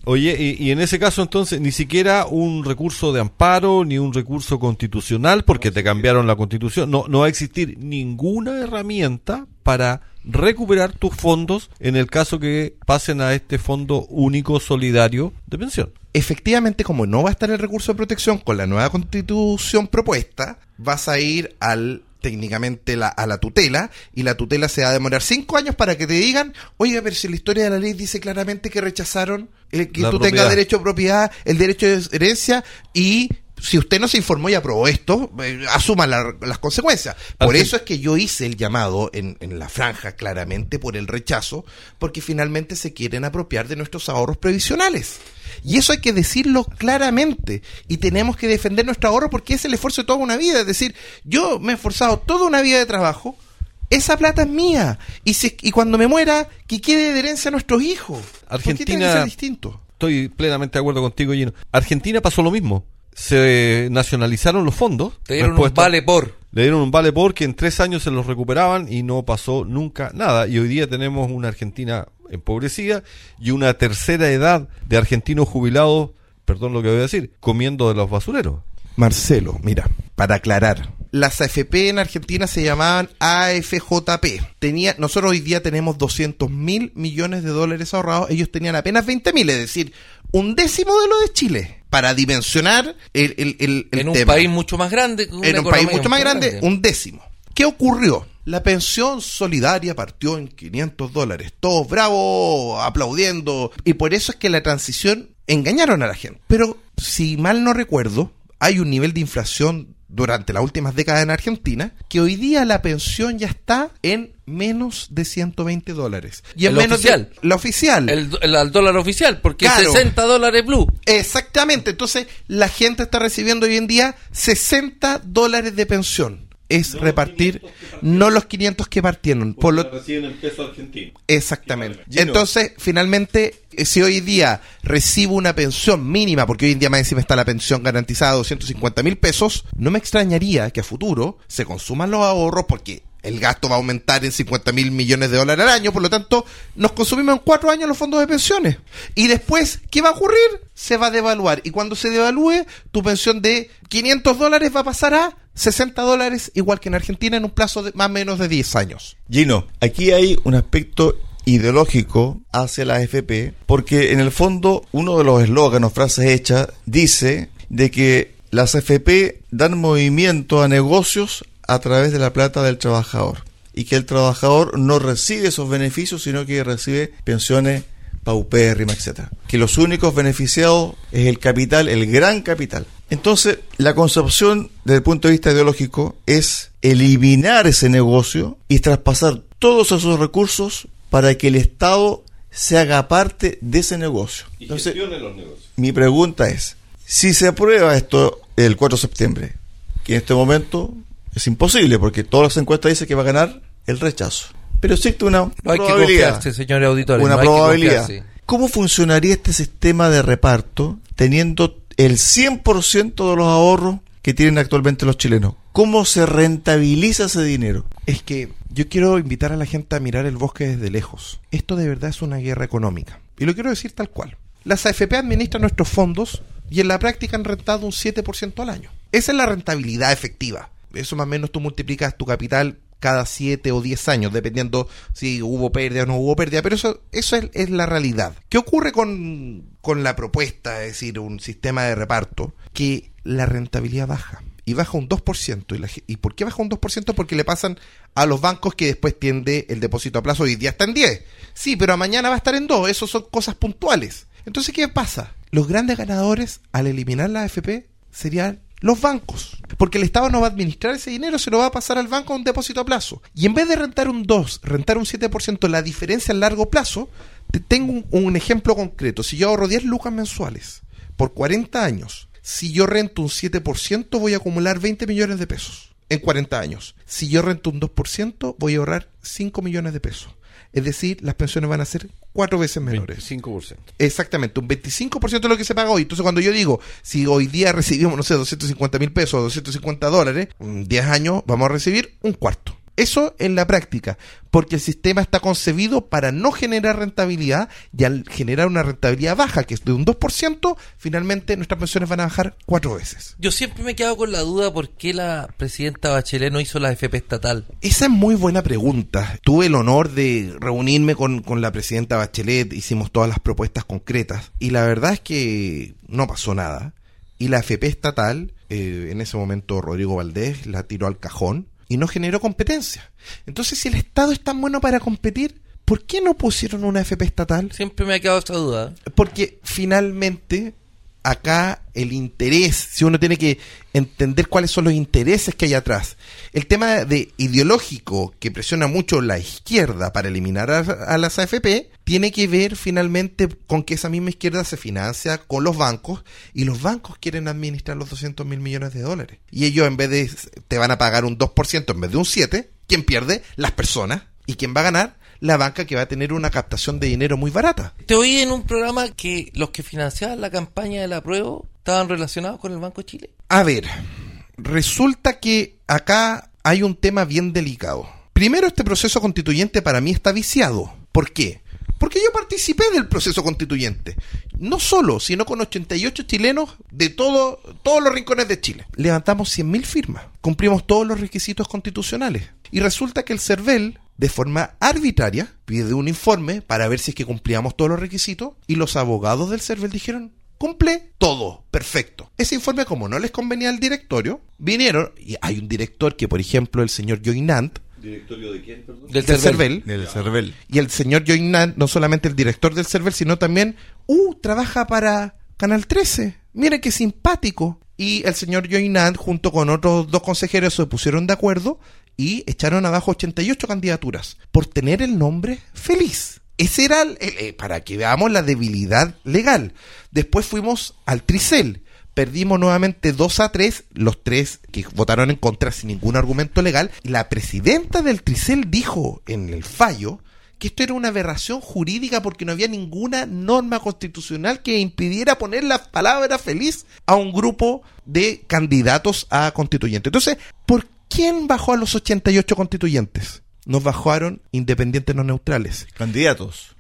Speaker 4: Oye, y, y en ese caso entonces ni siquiera un recurso de amparo ni un recurso constitucional porque te cambiaron la constitución. No, no va a existir ninguna herramienta para recuperar tus fondos en el caso que pasen a este fondo único solidario de pensión.
Speaker 5: Efectivamente, como no va a estar el recurso de protección con la nueva constitución propuesta, vas a ir al técnicamente la- a la tutela y la tutela se va a demorar cinco años para que te digan, oiga, pero si la historia de la ley dice claramente que rechazaron el que
Speaker 4: La
Speaker 5: tú
Speaker 4: propiedad.
Speaker 5: tengas derecho a propiedad, el derecho de herencia y si usted no se informó y aprobó esto, eh, asuma la- las consecuencias. Por eso es que yo hice el llamado en, en la franja claramente por el rechazo, porque finalmente se quieren apropiar de nuestros ahorros previsionales. Y eso hay que decirlo claramente. Y tenemos que defender nuestro ahorro porque es el esfuerzo de toda una vida. Es decir, yo me he esforzado toda una vida de trabajo. Esa plata es mía. Y, si, y cuando me muera, que quede de herencia a nuestros hijos. ¿Por qué tiene que
Speaker 4: Argentina-
Speaker 5: ser distinto?
Speaker 4: Estoy plenamente de acuerdo contigo, Gino. Argentina pasó lo mismo. Se nacionalizaron los fondos.
Speaker 3: Te dieron un vale por.
Speaker 4: Le dieron un vale por que en tres años se los recuperaban y no pasó nunca nada. Y hoy día tenemos una Argentina empobrecida y una tercera edad de argentinos jubilados, perdón lo que voy a decir, comiendo de los basureros.
Speaker 5: Marcelo, mira, para aclarar, las AFP en Argentina se llamaban AFJP. Tenía, nosotros hoy día tenemos 200 mil millones de dólares ahorrados, ellos tenían apenas 20 mil, es decir, un décimo de lo de Chile, para dimensionar el, el, el- el
Speaker 3: en un
Speaker 5: tema.
Speaker 3: país mucho más grande.
Speaker 5: en un país mucho más grande, un décimo. ¿Qué ocurrió? La pensión solidaria partió en 500 dólares. Todos bravos, aplaudiendo. Y por eso es que la transición engañaron a la gente. Pero si mal no recuerdo, hay un nivel de inflación durante las últimas décadas en Argentina que hoy día la pensión ya está en menos de 120 dólares. Y en
Speaker 3: ¿La
Speaker 5: menos de-
Speaker 3: oficial?
Speaker 5: la oficial.
Speaker 3: El, el- dólar oficial, porque
Speaker 5: Claro.
Speaker 3: 60 dólares blue.
Speaker 5: Exactamente, entonces la gente está recibiendo hoy en día 60 dólares de pensión. Es repartir no los 500 que partieron. Por lo,
Speaker 4: reciben el peso argentino.
Speaker 5: Exactamente. Entonces, finalmente, eh, si hoy día recibo una pensión mínima, porque hoy en día más encima está la pensión garantizada de 250 mil pesos, no me extrañaría que a futuro se consuman los ahorros porque el gasto va a aumentar en 50 mil millones de dólares al año, por lo tanto, nos consumimos en cuatro años los fondos de pensiones. Y después, ¿qué va a ocurrir? Se va a devaluar. Y cuando se devalúe, tu pensión de 500 dólares va a pasar a 60 dólares, igual que en Argentina, en un plazo de más o menos de 10 años.
Speaker 1: Gino, aquí hay un aspecto ideológico hacia la AFP, porque en el fondo uno de los eslóganos, frases hechas, dice de que las AFP dan movimiento a negocios a través de la plata del trabajador y que el trabajador no recibe esos beneficios, sino que recibe pensiones paupérrimas, etcétera. Que los únicos beneficiados es el capital, el gran capital. Entonces, la concepción desde el punto de vista ideológico es eliminar ese negocio y traspasar todos esos recursos para que el Estado se haga parte de ese negocio.
Speaker 4: Y
Speaker 1: Entonces,
Speaker 4: gestione los negocios.
Speaker 1: mi pregunta es, si se aprueba esto el 4 de septiembre, que en este momento es imposible porque todas las encuestas dicen que va a ganar el rechazo. Pero existe una
Speaker 3: No hay
Speaker 1: probabilidad.
Speaker 3: confiarse, señores auditores.
Speaker 1: una
Speaker 3: no hay que
Speaker 1: probabilidad. ¿Cómo funcionaría este sistema de reparto teniendo el 100% de los ahorros que tienen actualmente los chilenos? ¿Cómo se rentabiliza ese dinero?
Speaker 5: Es que yo quiero invitar a la gente a mirar el bosque desde lejos. Esto de verdad es una guerra económica. Y lo quiero decir tal cual. Las AFP administran nuestros fondos y en la práctica han rentado un 7% al año. Esa es la rentabilidad efectiva. Eso más o menos tú multiplicas tu capital cada 7 o 10 años, dependiendo si hubo pérdida o no hubo pérdida, pero eso, eso es, es la realidad. ¿Qué ocurre con, con la propuesta, es decir, un sistema de reparto? Que la rentabilidad baja y baja un 2%. ¿Y, ¿Y por qué baja un 2%? Porque le pasan a los bancos que después tiende el depósito a plazo y día está en 10. Sí, pero mañana va a estar en 2. Eso son cosas puntuales. Entonces, ¿qué pasa? Los grandes ganadores al eliminar la AFP serían los bancos. Porque el Estado no va a administrar ese dinero, se lo va a pasar al banco a un depósito a plazo. Y en vez de rentar un 2, rentar un 7%, la diferencia a largo plazo, te tengo un, un ejemplo concreto. Si yo ahorro 10 lucas mensuales por 40 años, si yo rento un 7%, voy a acumular 20 millones de pesos en 40 años. Si yo rento un 2%, voy a ahorrar 5 millones de pesos. Es decir, las pensiones van a ser cuatro veces menores.
Speaker 4: 25%.
Speaker 5: Exactamente, un 25% de lo que se paga hoy. Entonces, cuando yo digo, si hoy día recibimos, no sé, 250 mil pesos o 250 dólares, en 10 años vamos a recibir un cuarto. Eso en la práctica, porque el sistema está concebido para no generar rentabilidad y al generar una rentabilidad baja, que es de un 2%, finalmente nuestras pensiones van a bajar cuatro veces.
Speaker 3: Yo siempre me he quedado con la duda por qué la presidenta Bachelet no hizo la FP estatal.
Speaker 5: Esa es muy buena pregunta. Tuve el honor de reunirme con, con la presidenta Bachelet, hicimos todas las propuestas concretas y la verdad es que no pasó nada. Y la FP estatal, eh, en ese momento Rodrigo Valdés la tiró al cajón y no generó competencia. Entonces, si el Estado es tan bueno para competir, ¿por qué no pusieron una FP estatal?
Speaker 3: Siempre me ha quedado esa duda.
Speaker 5: Porque finalmente acá el interés, si uno tiene que entender cuáles son los intereses que hay atrás, el tema de ideológico que presiona mucho la izquierda para eliminar a, a las AFP, tiene que ver finalmente con que esa misma izquierda se financia con los bancos y los bancos quieren administrar los 200 mil millones de dólares. Y ellos en vez de, te van a pagar un 2% en vez de un 7%, ¿quién pierde? Las personas. ¿Y quién va a ganar? La banca que va a tener una captación de dinero muy barata.
Speaker 3: Te oí en un programa que los que financiaban la campaña de la prueba estaban relacionados con el Banco de Chile.
Speaker 5: A ver, resulta que acá hay un tema bien delicado. Primero, este proceso constituyente para mí está viciado. ¿Por qué? Porque yo participé del proceso constituyente. No solo, sino con 88 chilenos de todo, todos los rincones de Chile. Levantamos 100.000 firmas. Cumplimos todos los requisitos constitucionales. Y resulta que el CERVEL, de forma arbitraria, pide un informe para ver si es que cumplíamos todos los requisitos. Y los abogados del CERVEL dijeron, cumple todo, perfecto. Ese informe, como no les convenía al directorio, vinieron, y hay un director que, por ejemplo, el señor Joinant,
Speaker 4: ¿Directorio de quién, perdón?
Speaker 3: Del
Speaker 5: del
Speaker 3: CERVEL.
Speaker 5: CERVEL,
Speaker 1: Del CERVEL.
Speaker 5: y el señor Joinant, no solamente el director del CERVEL, sino también, uh, trabaja para Canal 13. Mire qué simpático. Y el señor Joinant, junto con otros dos consejeros, se pusieron de acuerdo y echaron abajo 88 candidaturas por tener el nombre feliz. Ese era, el- eh, para que veamos la debilidad legal. Después fuimos al Tricel Perdimos nuevamente 2 a 3, los tres que votaron en contra sin ningún argumento legal. La presidenta del Tricel dijo en el fallo que esto era una aberración jurídica porque no había ninguna norma constitucional que impidiera poner la palabra feliz a un grupo de candidatos a constituyentes. Entonces, ¿por quién bajó a los 88 constituyentes? Nos bajaron independientes no neutrales.
Speaker 1: Candidatos.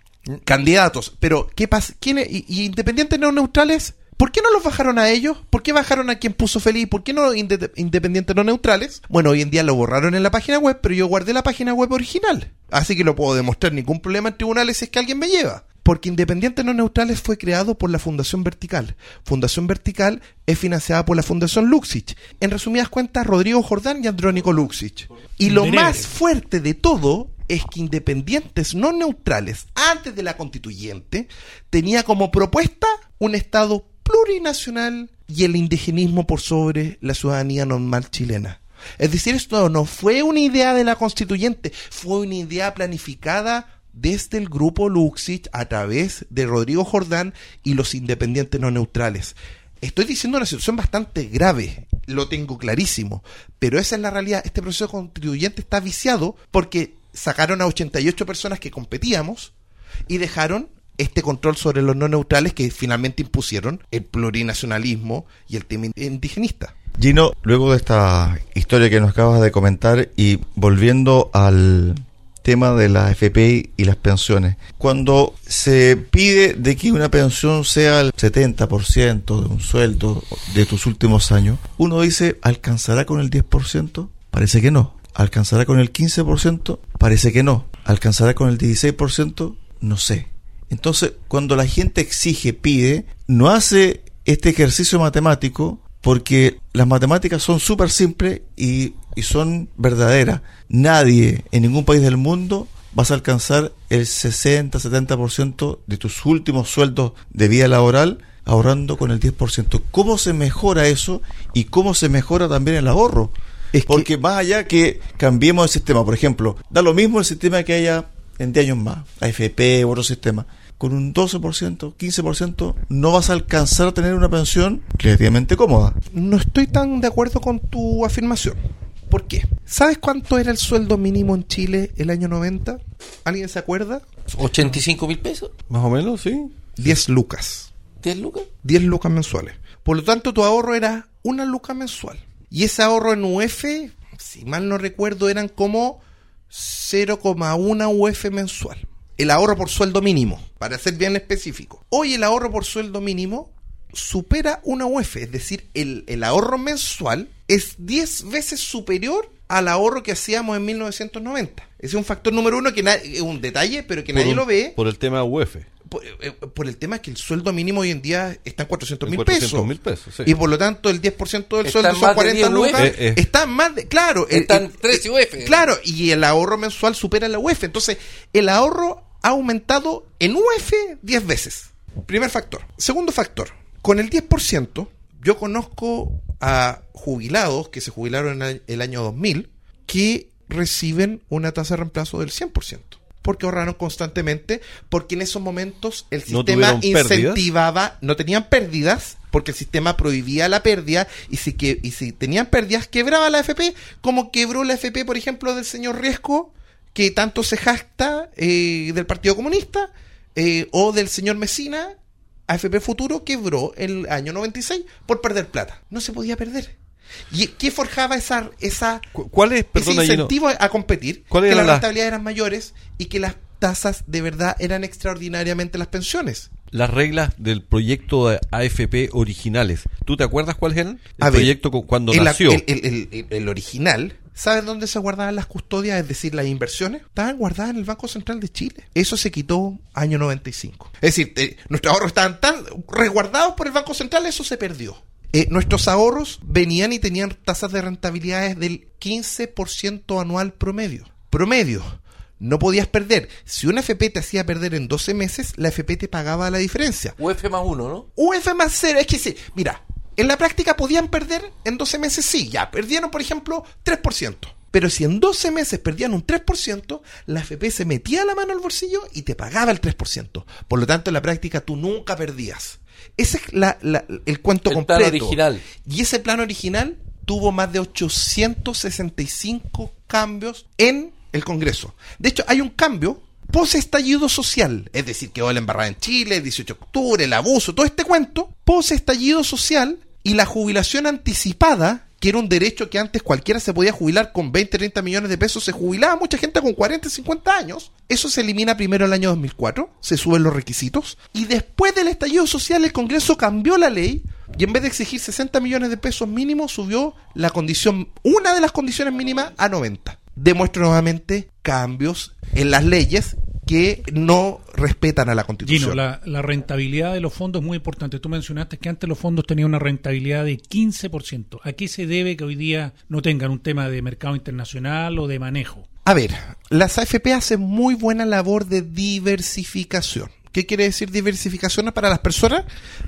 Speaker 5: Candidatos. Pero, ¿qué pasa? ¿Quiénes? ¿Y, y independientes no neutrales? ¿Por qué no los bajaron a ellos? ¿Por qué bajaron a quien puso feliz? ¿Por qué no inde- independientes no neutrales? Bueno, hoy en día lo borraron en la página web, pero yo guardé la página web original. Así que lo puedo demostrar ningún problema en tribunales si es que alguien me lleva. Porque Independientes No Neutrales fue creado por la Fundación Vertical. Fundación Vertical es financiada por la Fundación Luxich. En resumidas cuentas, Rodrigo Jordán y Andrónico Luxich. Y lo más fuerte de todo es que Independientes No Neutrales, antes de la constituyente, tenía como propuesta un Estado plurinacional y el indigenismo por sobre la ciudadanía normal chilena. Es decir, esto no fue una idea de la constituyente, fue una idea planificada desde el grupo Luxich a través de Rodrigo Jordán y los independientes no neutrales. Estoy diciendo una situación bastante grave, lo tengo clarísimo, pero esa es la realidad. Este proceso constituyente está viciado porque sacaron a 88 personas que competíamos y dejaron este control sobre los no neutrales que finalmente impusieron el plurinacionalismo y el tema indigenista.
Speaker 1: Gino, luego de esta historia que nos acabas de comentar y volviendo al tema de la FP y las pensiones, cuando se pide de que una pensión sea el 70% de un sueldo de tus últimos años, uno dice, ¿alcanzará con el 10%? Parece que no. ¿Alcanzará con el 15%? Parece que no. ¿Alcanzará con el 16%? No sé. Entonces, cuando la gente exige, pide, no hace este ejercicio matemático porque las matemáticas son súper simples y, y son verdaderas. Nadie en ningún país del mundo vas a alcanzar el 60-70% de tus últimos sueldos de vida laboral ahorrando con el 10%. ¿Cómo se mejora eso y cómo se mejora también el ahorro?
Speaker 5: Es que-
Speaker 1: Porque más allá que cambiemos el sistema, por ejemplo, da lo mismo el sistema que haya en 10 años más, AFP u otro sistema. Con un 12%, 15% no vas a alcanzar a tener una pensión relativamente cómoda.
Speaker 5: No estoy tan de acuerdo con tu afirmación. ¿Por qué? ¿Sabes cuánto era el sueldo mínimo en Chile el año 90? ¿Alguien se acuerda?
Speaker 3: 85 mil pesos,
Speaker 4: Más o menos, sí.
Speaker 5: 10 lucas.
Speaker 3: 10 lucas.
Speaker 5: 10 lucas mensuales. Por lo tanto, tu ahorro era una luca mensual. Y ese ahorro en UF, si mal no recuerdo, eran como 0,1 UF mensual. El ahorro por sueldo mínimo, para ser bien específico. Hoy el ahorro por sueldo mínimo supera una UF, es decir, el, el ahorro mensual es 10 veces superior al ahorro que hacíamos en 1990. Ese es un factor número uno que es un detalle, pero que
Speaker 4: Por
Speaker 5: nadie
Speaker 4: un-
Speaker 5: lo ve
Speaker 4: Por el tema UF.
Speaker 5: por, eh, por el tema que el sueldo mínimo hoy en día está en 400 mil
Speaker 4: 400
Speaker 5: pesos.
Speaker 4: mil pesos, sí.
Speaker 5: Y por lo tanto el 10% del
Speaker 3: Está
Speaker 5: sueldo son
Speaker 3: más de
Speaker 5: 40
Speaker 3: 10
Speaker 5: lucas.
Speaker 4: Eh, eh.
Speaker 5: Está en más de... Claro. el-
Speaker 3: Está en
Speaker 5: el-
Speaker 3: 13
Speaker 5: el-
Speaker 3: UF.
Speaker 5: Claro, y el ahorro mensual supera la UF. Entonces, el ahorro ha aumentado en UF 10 veces. Primer factor. Segundo factor. Con el 10%, yo conozco a jubilados que se jubilaron en el- año 2000 que reciben una tasa de reemplazo del 100%. Porque ahorraron constantemente, porque en esos momentos el
Speaker 4: No
Speaker 5: sistema
Speaker 4: pérdidas.
Speaker 5: incentivaba, no tenían pérdidas, porque el sistema prohibía la pérdida, y si, que, y si tenían pérdidas, quebraba la FP, como quebró la FP, por ejemplo, del señor Riesco, que tanto se jacta eh, del Partido Comunista, eh, o del señor Mesina, AFP Futuro quebró el año 96 por perder plata. No se podía perder. ¿Y qué forjaba esa, esa,
Speaker 4: Cu- ¿Cuál es,
Speaker 5: ese
Speaker 4: perdona,
Speaker 5: incentivo a competir?
Speaker 4: ¿Cuál
Speaker 5: que las
Speaker 4: la-
Speaker 5: rentabilidades eran mayores y que las tasas de verdad eran extraordinariamente las pensiones.
Speaker 4: las reglas del proyecto de AFP originales? ¿Tú te acuerdas cuáles eran? El
Speaker 5: A
Speaker 4: proyecto cu- cuando
Speaker 5: el,
Speaker 4: nació.
Speaker 5: el- el- el- el original, ¿sabes dónde se guardaban las custodias, es decir, las inversiones? Estaban guardadas en el Banco Central de Chile. Eso se quitó año 95. Es decir, eh, nuestros ahorros estaban tan resguardados por el Banco Central, eso se perdió. Eh, nuestros ahorros venían y tenían tasas de rentabilidades del 15% anual promedio. Promedio. No podías perder. Si una FP te hacía perder en 12 meses, la FP te pagaba la diferencia.
Speaker 3: UF más uno, ¿no?
Speaker 5: UF más cero, es que sí, mira, en la práctica podían perder en 12 meses, sí, ya, perdieron por ejemplo 3%. Pero si en 12 meses perdían un 3%, la FP se metía la mano al bolsillo y te pagaba el 3%. Por lo tanto, en la práctica tú nunca perdías. Ese es la- la- el cuento
Speaker 3: El plan
Speaker 5: completo.
Speaker 3: original.
Speaker 5: Y ese plan original tuvo más de 865 cambios en el Congreso. De hecho, hay un cambio post estallido social, es decir, quedó la embarrada en Chile, el 18 de octubre, el abuso, todo este cuento, post estallido social y la jubilación anticipada, que era un derecho que antes cualquiera se podía jubilar con 20, 30 millones de pesos, se jubilaba mucha gente con 40, 50 años. Eso se elimina primero el año 2004, se suben los requisitos, y después del estallido social el Congreso cambió la ley y en vez de exigir 60 millones de pesos mínimo, subió la condición, una de las condiciones mínimas a 90. Demuestra nuevamente cambios en las leyes que no respetan a la Constitución.
Speaker 2: Gino, la, la rentabilidad de los fondos es muy importante. Tú mencionaste que antes los fondos tenían una rentabilidad de 15%. ¿A qué se debe que hoy día no tengan un tema de mercado internacional o de manejo?
Speaker 5: A ver, las AFP hacen muy buena labor de diversificación. ¿Qué quiere decir diversificación para las personas?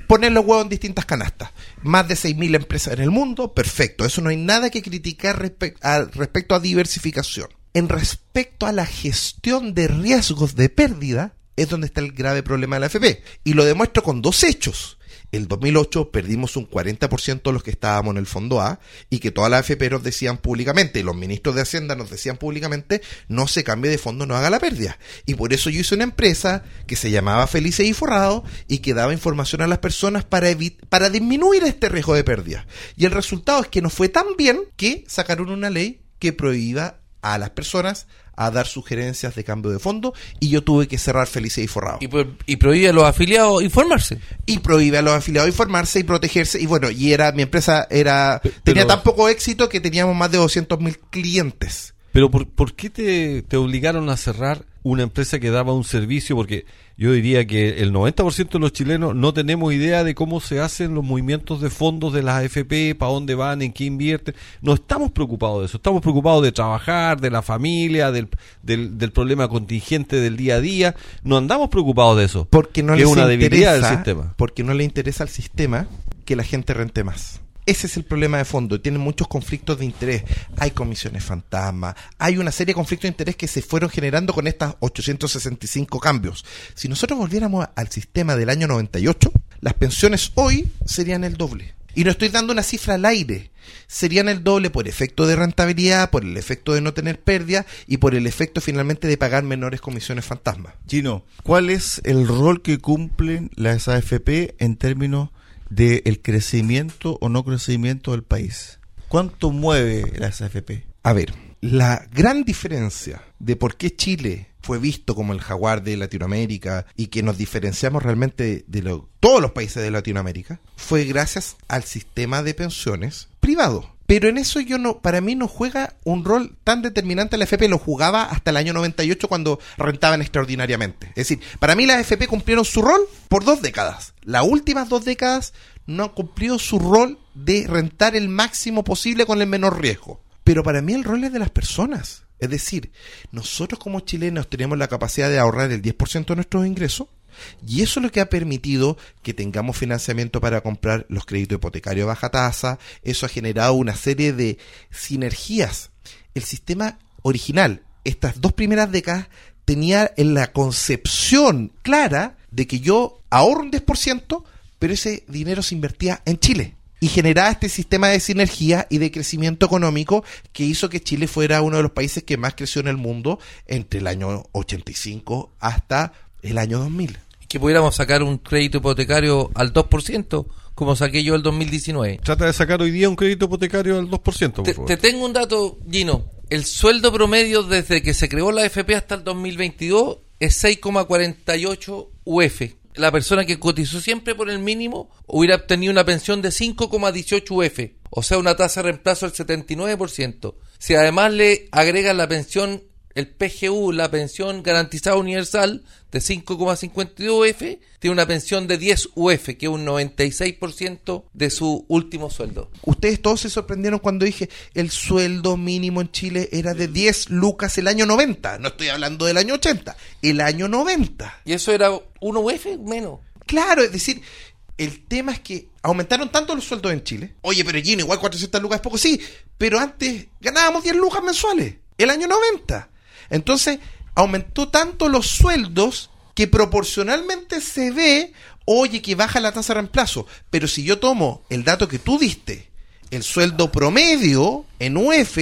Speaker 5: Poner los huevos en distintas canastas. Más de 6.000 empresas en el mundo, perfecto. Eso no hay nada que criticar respe- a- respecto a diversificación. En respecto a la gestión de riesgos de pérdida, es donde está el grave problema de la AFP. Y lo demuestro con dos hechos. El 2008 perdimos un 40% de los que estábamos en el fondo A y que todas las AFP nos decían públicamente, y los ministros de Hacienda nos decían públicamente, no se cambie de fondo, no haga la pérdida. Y por eso yo hice una empresa que se llamaba Felices y Forrado y que daba información a las personas para, para disminuir este riesgo de pérdida. Y el resultado es que nos fue tan bien que sacaron una ley que prohíba a las personas a dar sugerencias de cambio de fondo y yo tuve que cerrar Felices y Forrado
Speaker 3: Y, pro- y prohíbe a los afiliados informarse.
Speaker 5: y prohíbe a los afiliados informarse y protegerse. Y bueno y era mi empresa era tenía tan poco éxito que teníamos más de 200 mil clientes.
Speaker 4: Pero ¿por, por qué te, te obligaron a cerrar una empresa que daba un servicio? Porque yo diría que el 90% de los chilenos no tenemos idea de cómo se hacen los movimientos de fondos de las AFP, para dónde van, en qué invierten. No estamos preocupados de eso, estamos preocupados de trabajar, de la familia, del, del, del problema contingente del día a día. No andamos preocupados de eso.
Speaker 5: porque no
Speaker 4: que
Speaker 5: les
Speaker 4: es una debilidad del
Speaker 5: interesa
Speaker 4: sistema.
Speaker 5: porque no le interesa al sistema que la gente rente más ese es el problema de fondo. Tienen muchos conflictos de interés. Hay comisiones fantasma. Hay una serie de conflictos de interés que se fueron generando con estas 865 cambios. Si nosotros volviéramos al sistema del año 98, las pensiones hoy serían el doble. Y no estoy dando una cifra al aire. Serían el doble por efecto de rentabilidad, por el efecto de no tener pérdida y por el efecto finalmente de pagar menores comisiones fantasma.
Speaker 1: Gino, ¿cuál es el rol que cumplen las AFP en términos del crecimiento o no crecimiento del país? ¿Cuánto mueve las AFP?
Speaker 5: A ver, la gran diferencia de por qué Chile fue visto como el jaguar de Latinoamérica y que nos diferenciamos realmente de todos los países de Latinoamérica fue gracias al sistema de pensiones privado. Pero en eso yo no, para mí no juega un rol tan determinante la FP, lo jugaba hasta el año 98 cuando rentaban extraordinariamente. Es decir, para mí las FP cumplieron su rol por dos décadas. Las últimas dos décadas no han cumplido su rol de rentar el máximo posible con el menor riesgo. Pero para mí el rol es de las personas. Es decir, nosotros como chilenos tenemos la capacidad de ahorrar el 10% de nuestros ingresos y eso es lo que ha permitido que tengamos financiamiento para comprar los créditos hipotecarios a baja tasa. Eso ha generado una serie de sinergias. El sistema original, estas dos primeras décadas, tenía en la concepción clara de que yo ahorro un 10%, pero ese dinero se invertía en Chile. Y generaba este sistema de sinergia y de crecimiento económico que hizo que Chile fuera uno de los países que más creció en el mundo entre el año 85 hasta el año 2000.
Speaker 3: Que pudiéramos sacar un crédito hipotecario al 2%, como saqué yo el 2019.
Speaker 4: Trata de sacar hoy día un crédito hipotecario al 2%, por
Speaker 3: Te,
Speaker 4: favor.
Speaker 3: te tengo un dato, Gino. El sueldo promedio desde que se creó la AFP hasta el 2022 es 6,48 UF. La persona que cotizó siempre por el mínimo hubiera obtenido una pensión de 5,18 UF, o sea, una tasa de reemplazo del 79%. Si además le agregan la pensión, el PGU, la pensión garantizada universal de 5,52 UF, tiene una pensión de 10 UF, que es un 96% de su último sueldo.
Speaker 5: Ustedes todos se sorprendieron cuando dije el sueldo mínimo en Chile era de 10 lucas el año 90. No estoy hablando del año 80, el año 90.
Speaker 3: Y eso era 1 UF menos.
Speaker 5: Claro, es decir, el tema es que aumentaron tanto los sueldos en Chile. Oye, pero Gino, igual 400 lucas es poco, sí, pero antes ganábamos 10 lucas mensuales, el año 90. Entonces, aumentó tanto los sueldos que proporcionalmente se ve oye que baja la tasa de reemplazo, pero si yo tomo el dato que tú diste, el sueldo promedio en UF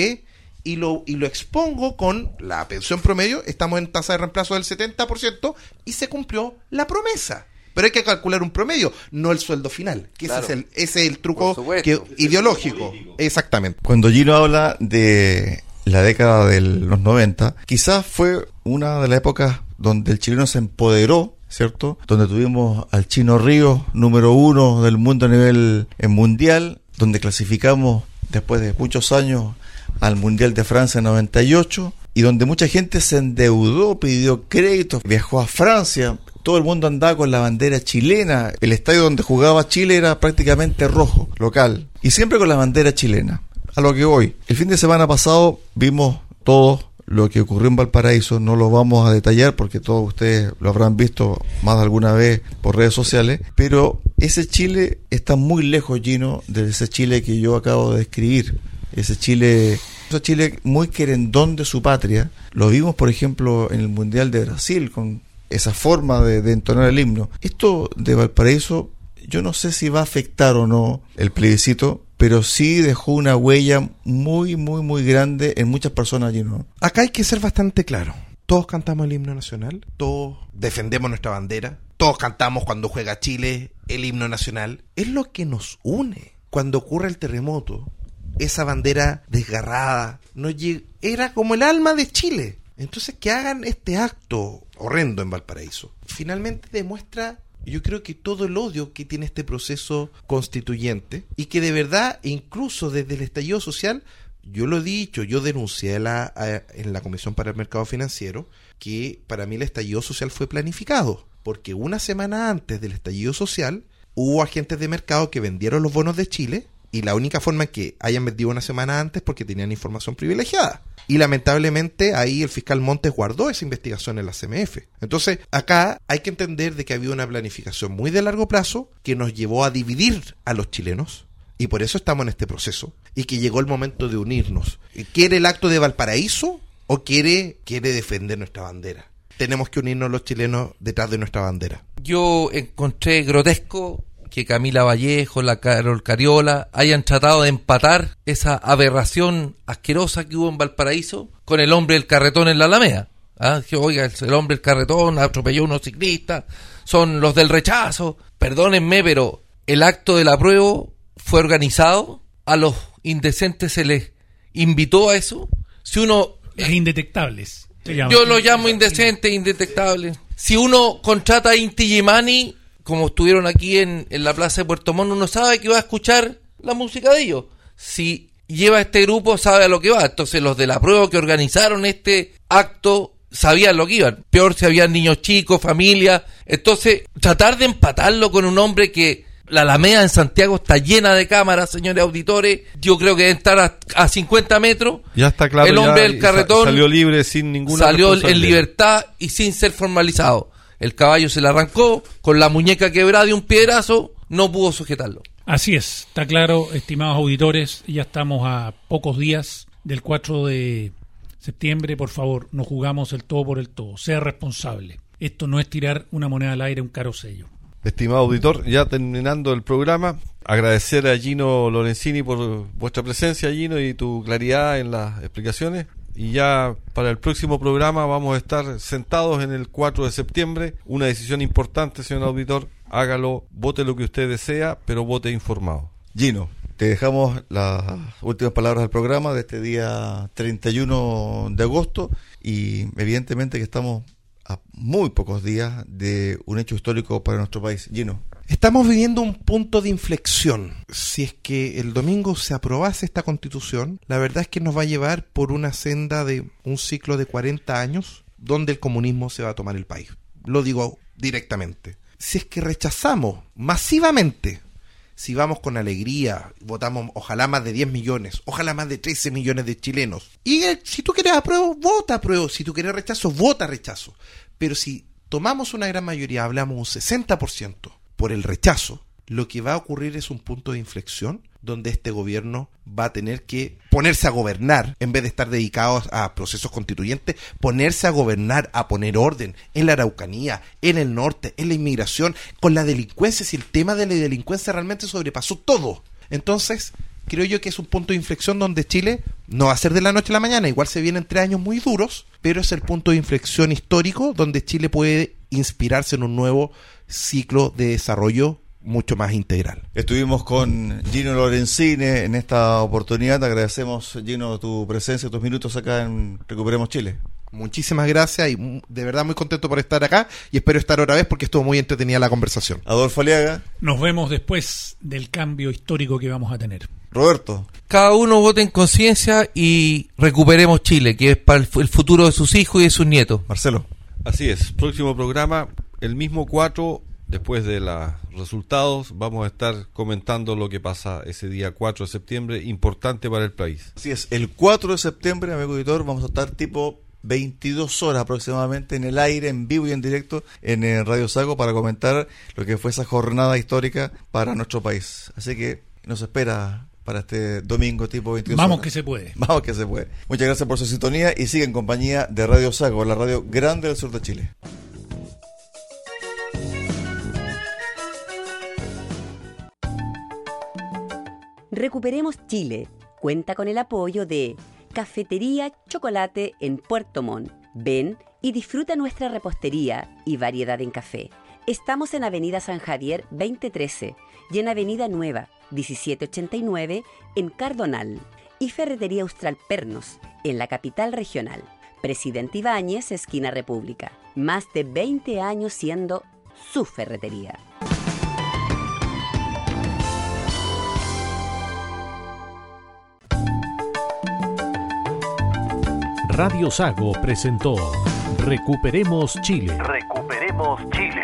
Speaker 5: y lo, y lo expongo con la pensión promedio, estamos en tasa de reemplazo del 70% y se cumplió la promesa. Pero hay que calcular un promedio, no el sueldo final. Que
Speaker 3: Claro.
Speaker 5: ese, es el, ese es el truco que- ideológico. Exactamente.
Speaker 1: Cuando Gino habla de la década de los 90, quizás fue una de las épocas donde el chileno se empoderó, ¿cierto? Donde tuvimos al Chino Ríos, número uno del mundo a nivel eh, mundial, donde clasificamos después de muchos años al Mundial de Francia en 98 y donde mucha gente se endeudó, pidió créditos, viajó a Francia, todo el mundo andaba con la bandera chilena, el estadio donde jugaba Chile era prácticamente rojo, local, y siempre con la bandera chilena. A lo que voy, el fin de semana pasado vimos todo lo que ocurrió en Valparaíso, no lo vamos a detallar porque todos ustedes lo habrán visto más de alguna vez por redes sociales, pero ese Chile está muy lejos, Gino, de ese Chile que yo acabo de describir ese Chile, ese Chile muy querendón de su patria. Lo vimos, por ejemplo, en el Mundial de Brasil, con esa forma de, de entonar el himno. Esto de Valparaíso, yo no sé si va a afectar o no el plebiscito, pero sí dejó una huella muy, muy, muy grande en muchas personas allí, ¿no?
Speaker 5: Acá hay que ser bastante claro. Todos cantamos el himno nacional, todos defendemos nuestra bandera, todos cantamos cuando juega Chile el himno nacional. Es lo que nos une. Cuando ocurre el terremoto, esa bandera desgarrada no lleg- era como el alma de Chile. Entonces que hagan este acto horrendo en Valparaíso, finalmente demuestra yo creo que todo el odio que tiene este proceso constituyente y que de verdad, incluso desde el estallido social, yo lo he dicho, yo denuncié la- a- en la Comisión para el Mercado Financiero que para mí el estallido social fue planificado, porque una semana antes del estallido social hubo agentes de mercado que vendieron los bonos de Chile y la única forma que hayan vendido una semana antes porque tenían información privilegiada. Y lamentablemente ahí el fiscal Montes guardó esa investigación en la CMF. Entonces acá hay que entender de que había una planificación muy de largo plazo que nos llevó a dividir a los chilenos. Y por eso estamos en este proceso. Y que llegó el momento de unirnos. ¿Quiere el acto de Valparaíso o quiere, quiere defender nuestra bandera? Tenemos que unirnos los chilenos detrás de nuestra bandera.
Speaker 3: Yo encontré grotesco que Camila Vallejo, la Carol Cariola hayan tratado de empatar esa aberración asquerosa que hubo en Valparaíso con el hombre del carretón en la Alameda. Ah, que oiga, el hombre del carretón atropelló a unos ciclistas, son los del rechazo. Perdónenme, pero el acto del apruebo fue organizado, a los indecentes se les invitó a eso. Si uno
Speaker 2: Es indetectables.
Speaker 3: yo lo llamo indecente, indetectable. Si uno contrata a Inti Gimani, como estuvieron aquí en, en la plaza de Puerto Montt, uno sabe que va a escuchar la música de ellos. Si lleva este grupo, sabe a lo que va. Entonces los de la prueba que organizaron este acto sabían lo que iban. Peor si habían niños chicos, familia. Entonces, tratar de empatarlo con un hombre que la Alameda en Santiago está llena de cámaras, señores auditores. Yo creo que deben estar a, a 50 metros.
Speaker 4: Ya está claro.
Speaker 3: El hombre del carretón
Speaker 4: salió libre sin ninguna
Speaker 3: salió en libertad y sin ser formalizado. El caballo se le arrancó, con la muñeca quebrada de un piedrazo, no pudo sujetarlo.
Speaker 2: Así es, está claro, estimados auditores, ya estamos a pocos días del 4 de septiembre, por favor, no jugamos el todo por el todo, sea responsable. Esto no es tirar una moneda al aire, un caro sello.
Speaker 4: Estimado auditor, ya terminando el programa, agradecer a Gino Lorenzini por vuestra presencia, Gino, y tu claridad en las explicaciones. Y ya para el próximo programa vamos a estar sentados en el 4 de septiembre. Una decisión importante, señor auditor. Hágalo, vote lo que usted desea, pero vote informado.
Speaker 1: Gino, te dejamos las últimas palabras del programa de este día 31 de agosto y evidentemente que estamos muy pocos días de un hecho histórico para nuestro país.
Speaker 5: Estamos viviendo un punto de inflexión. Si es que el domingo se aprobase esta constitución, la verdad es que nos va a llevar por una senda de un ciclo de 40 años donde el comunismo se va a tomar el país. Lo digo directamente. Si es que rechazamos masivamente, si vamos con alegría, votamos ojalá más de 10 millones, ojalá más de 13 millones de chilenos. Y si tú quieres apruebo, vota apruebo. Si tú quieres rechazo, vota rechazo. Pero si tomamos una gran mayoría, hablamos un 60% por el rechazo, lo que va a ocurrir es un punto de inflexión donde este gobierno va a tener que ponerse a gobernar, en vez de estar dedicado a procesos constituyentes, ponerse a gobernar, a poner orden en la Araucanía, en el norte, en la inmigración, con la delincuencia, si el tema de la delincuencia realmente sobrepasó todo. Entonces, creo yo que es un punto de inflexión donde Chile no va a ser de la noche a la mañana, igual se vienen tres años muy duros, pero es el punto de inflexión histórico donde Chile puede inspirarse en un nuevo ciclo de desarrollo mucho más integral.
Speaker 1: Estuvimos con Gino Lorenzini en esta oportunidad. Te agradecemos, Gino, tu presencia, tus minutos acá en Recuperemos Chile.
Speaker 5: Muchísimas gracias y de verdad muy contento por estar acá y espero estar otra vez porque estuvo muy entretenida la conversación.
Speaker 1: Adolfo Aliaga.
Speaker 2: Nos vemos después del cambio histórico que vamos a tener.
Speaker 1: Roberto.
Speaker 3: Cada uno vote en conciencia y recuperemos Chile, que es para el futuro de sus hijos y de sus nietos.
Speaker 1: Marcelo.
Speaker 4: Así es, próximo programa, el mismo 4 después de los resultados, vamos a estar comentando lo que pasa ese día 4 de septiembre, importante para el país.
Speaker 1: Así es, el 4 de septiembre, amigo editor, vamos a estar tipo 22 horas aproximadamente en el aire, en vivo y en directo en el Radio Sago para comentar lo que fue esa jornada histórica para nuestro país. Así que nos espera para este domingo tipo 22
Speaker 2: Vamos
Speaker 1: horas.
Speaker 2: que se puede. [LAUGHS]
Speaker 1: Vamos que se puede. Muchas gracias por su sintonía y sigue en compañía de Radio Sago, la radio grande del sur de Chile.
Speaker 6: Recuperemos Chile. Cuenta con el apoyo de Cafetería Chocolate en Puerto Montt. Ven y disfruta nuestra repostería y variedad en café. Estamos en Avenida San Javier 2013 y en Avenida Nueva 1789 en Cardonal. Y Ferretería Austral Pernos en la capital regional. Presidente Ibáñez, esquina República. Más de 20 años siendo su ferretería.
Speaker 7: Radio Sago presentó Recuperemos Chile.
Speaker 8: Recuperemos Chile.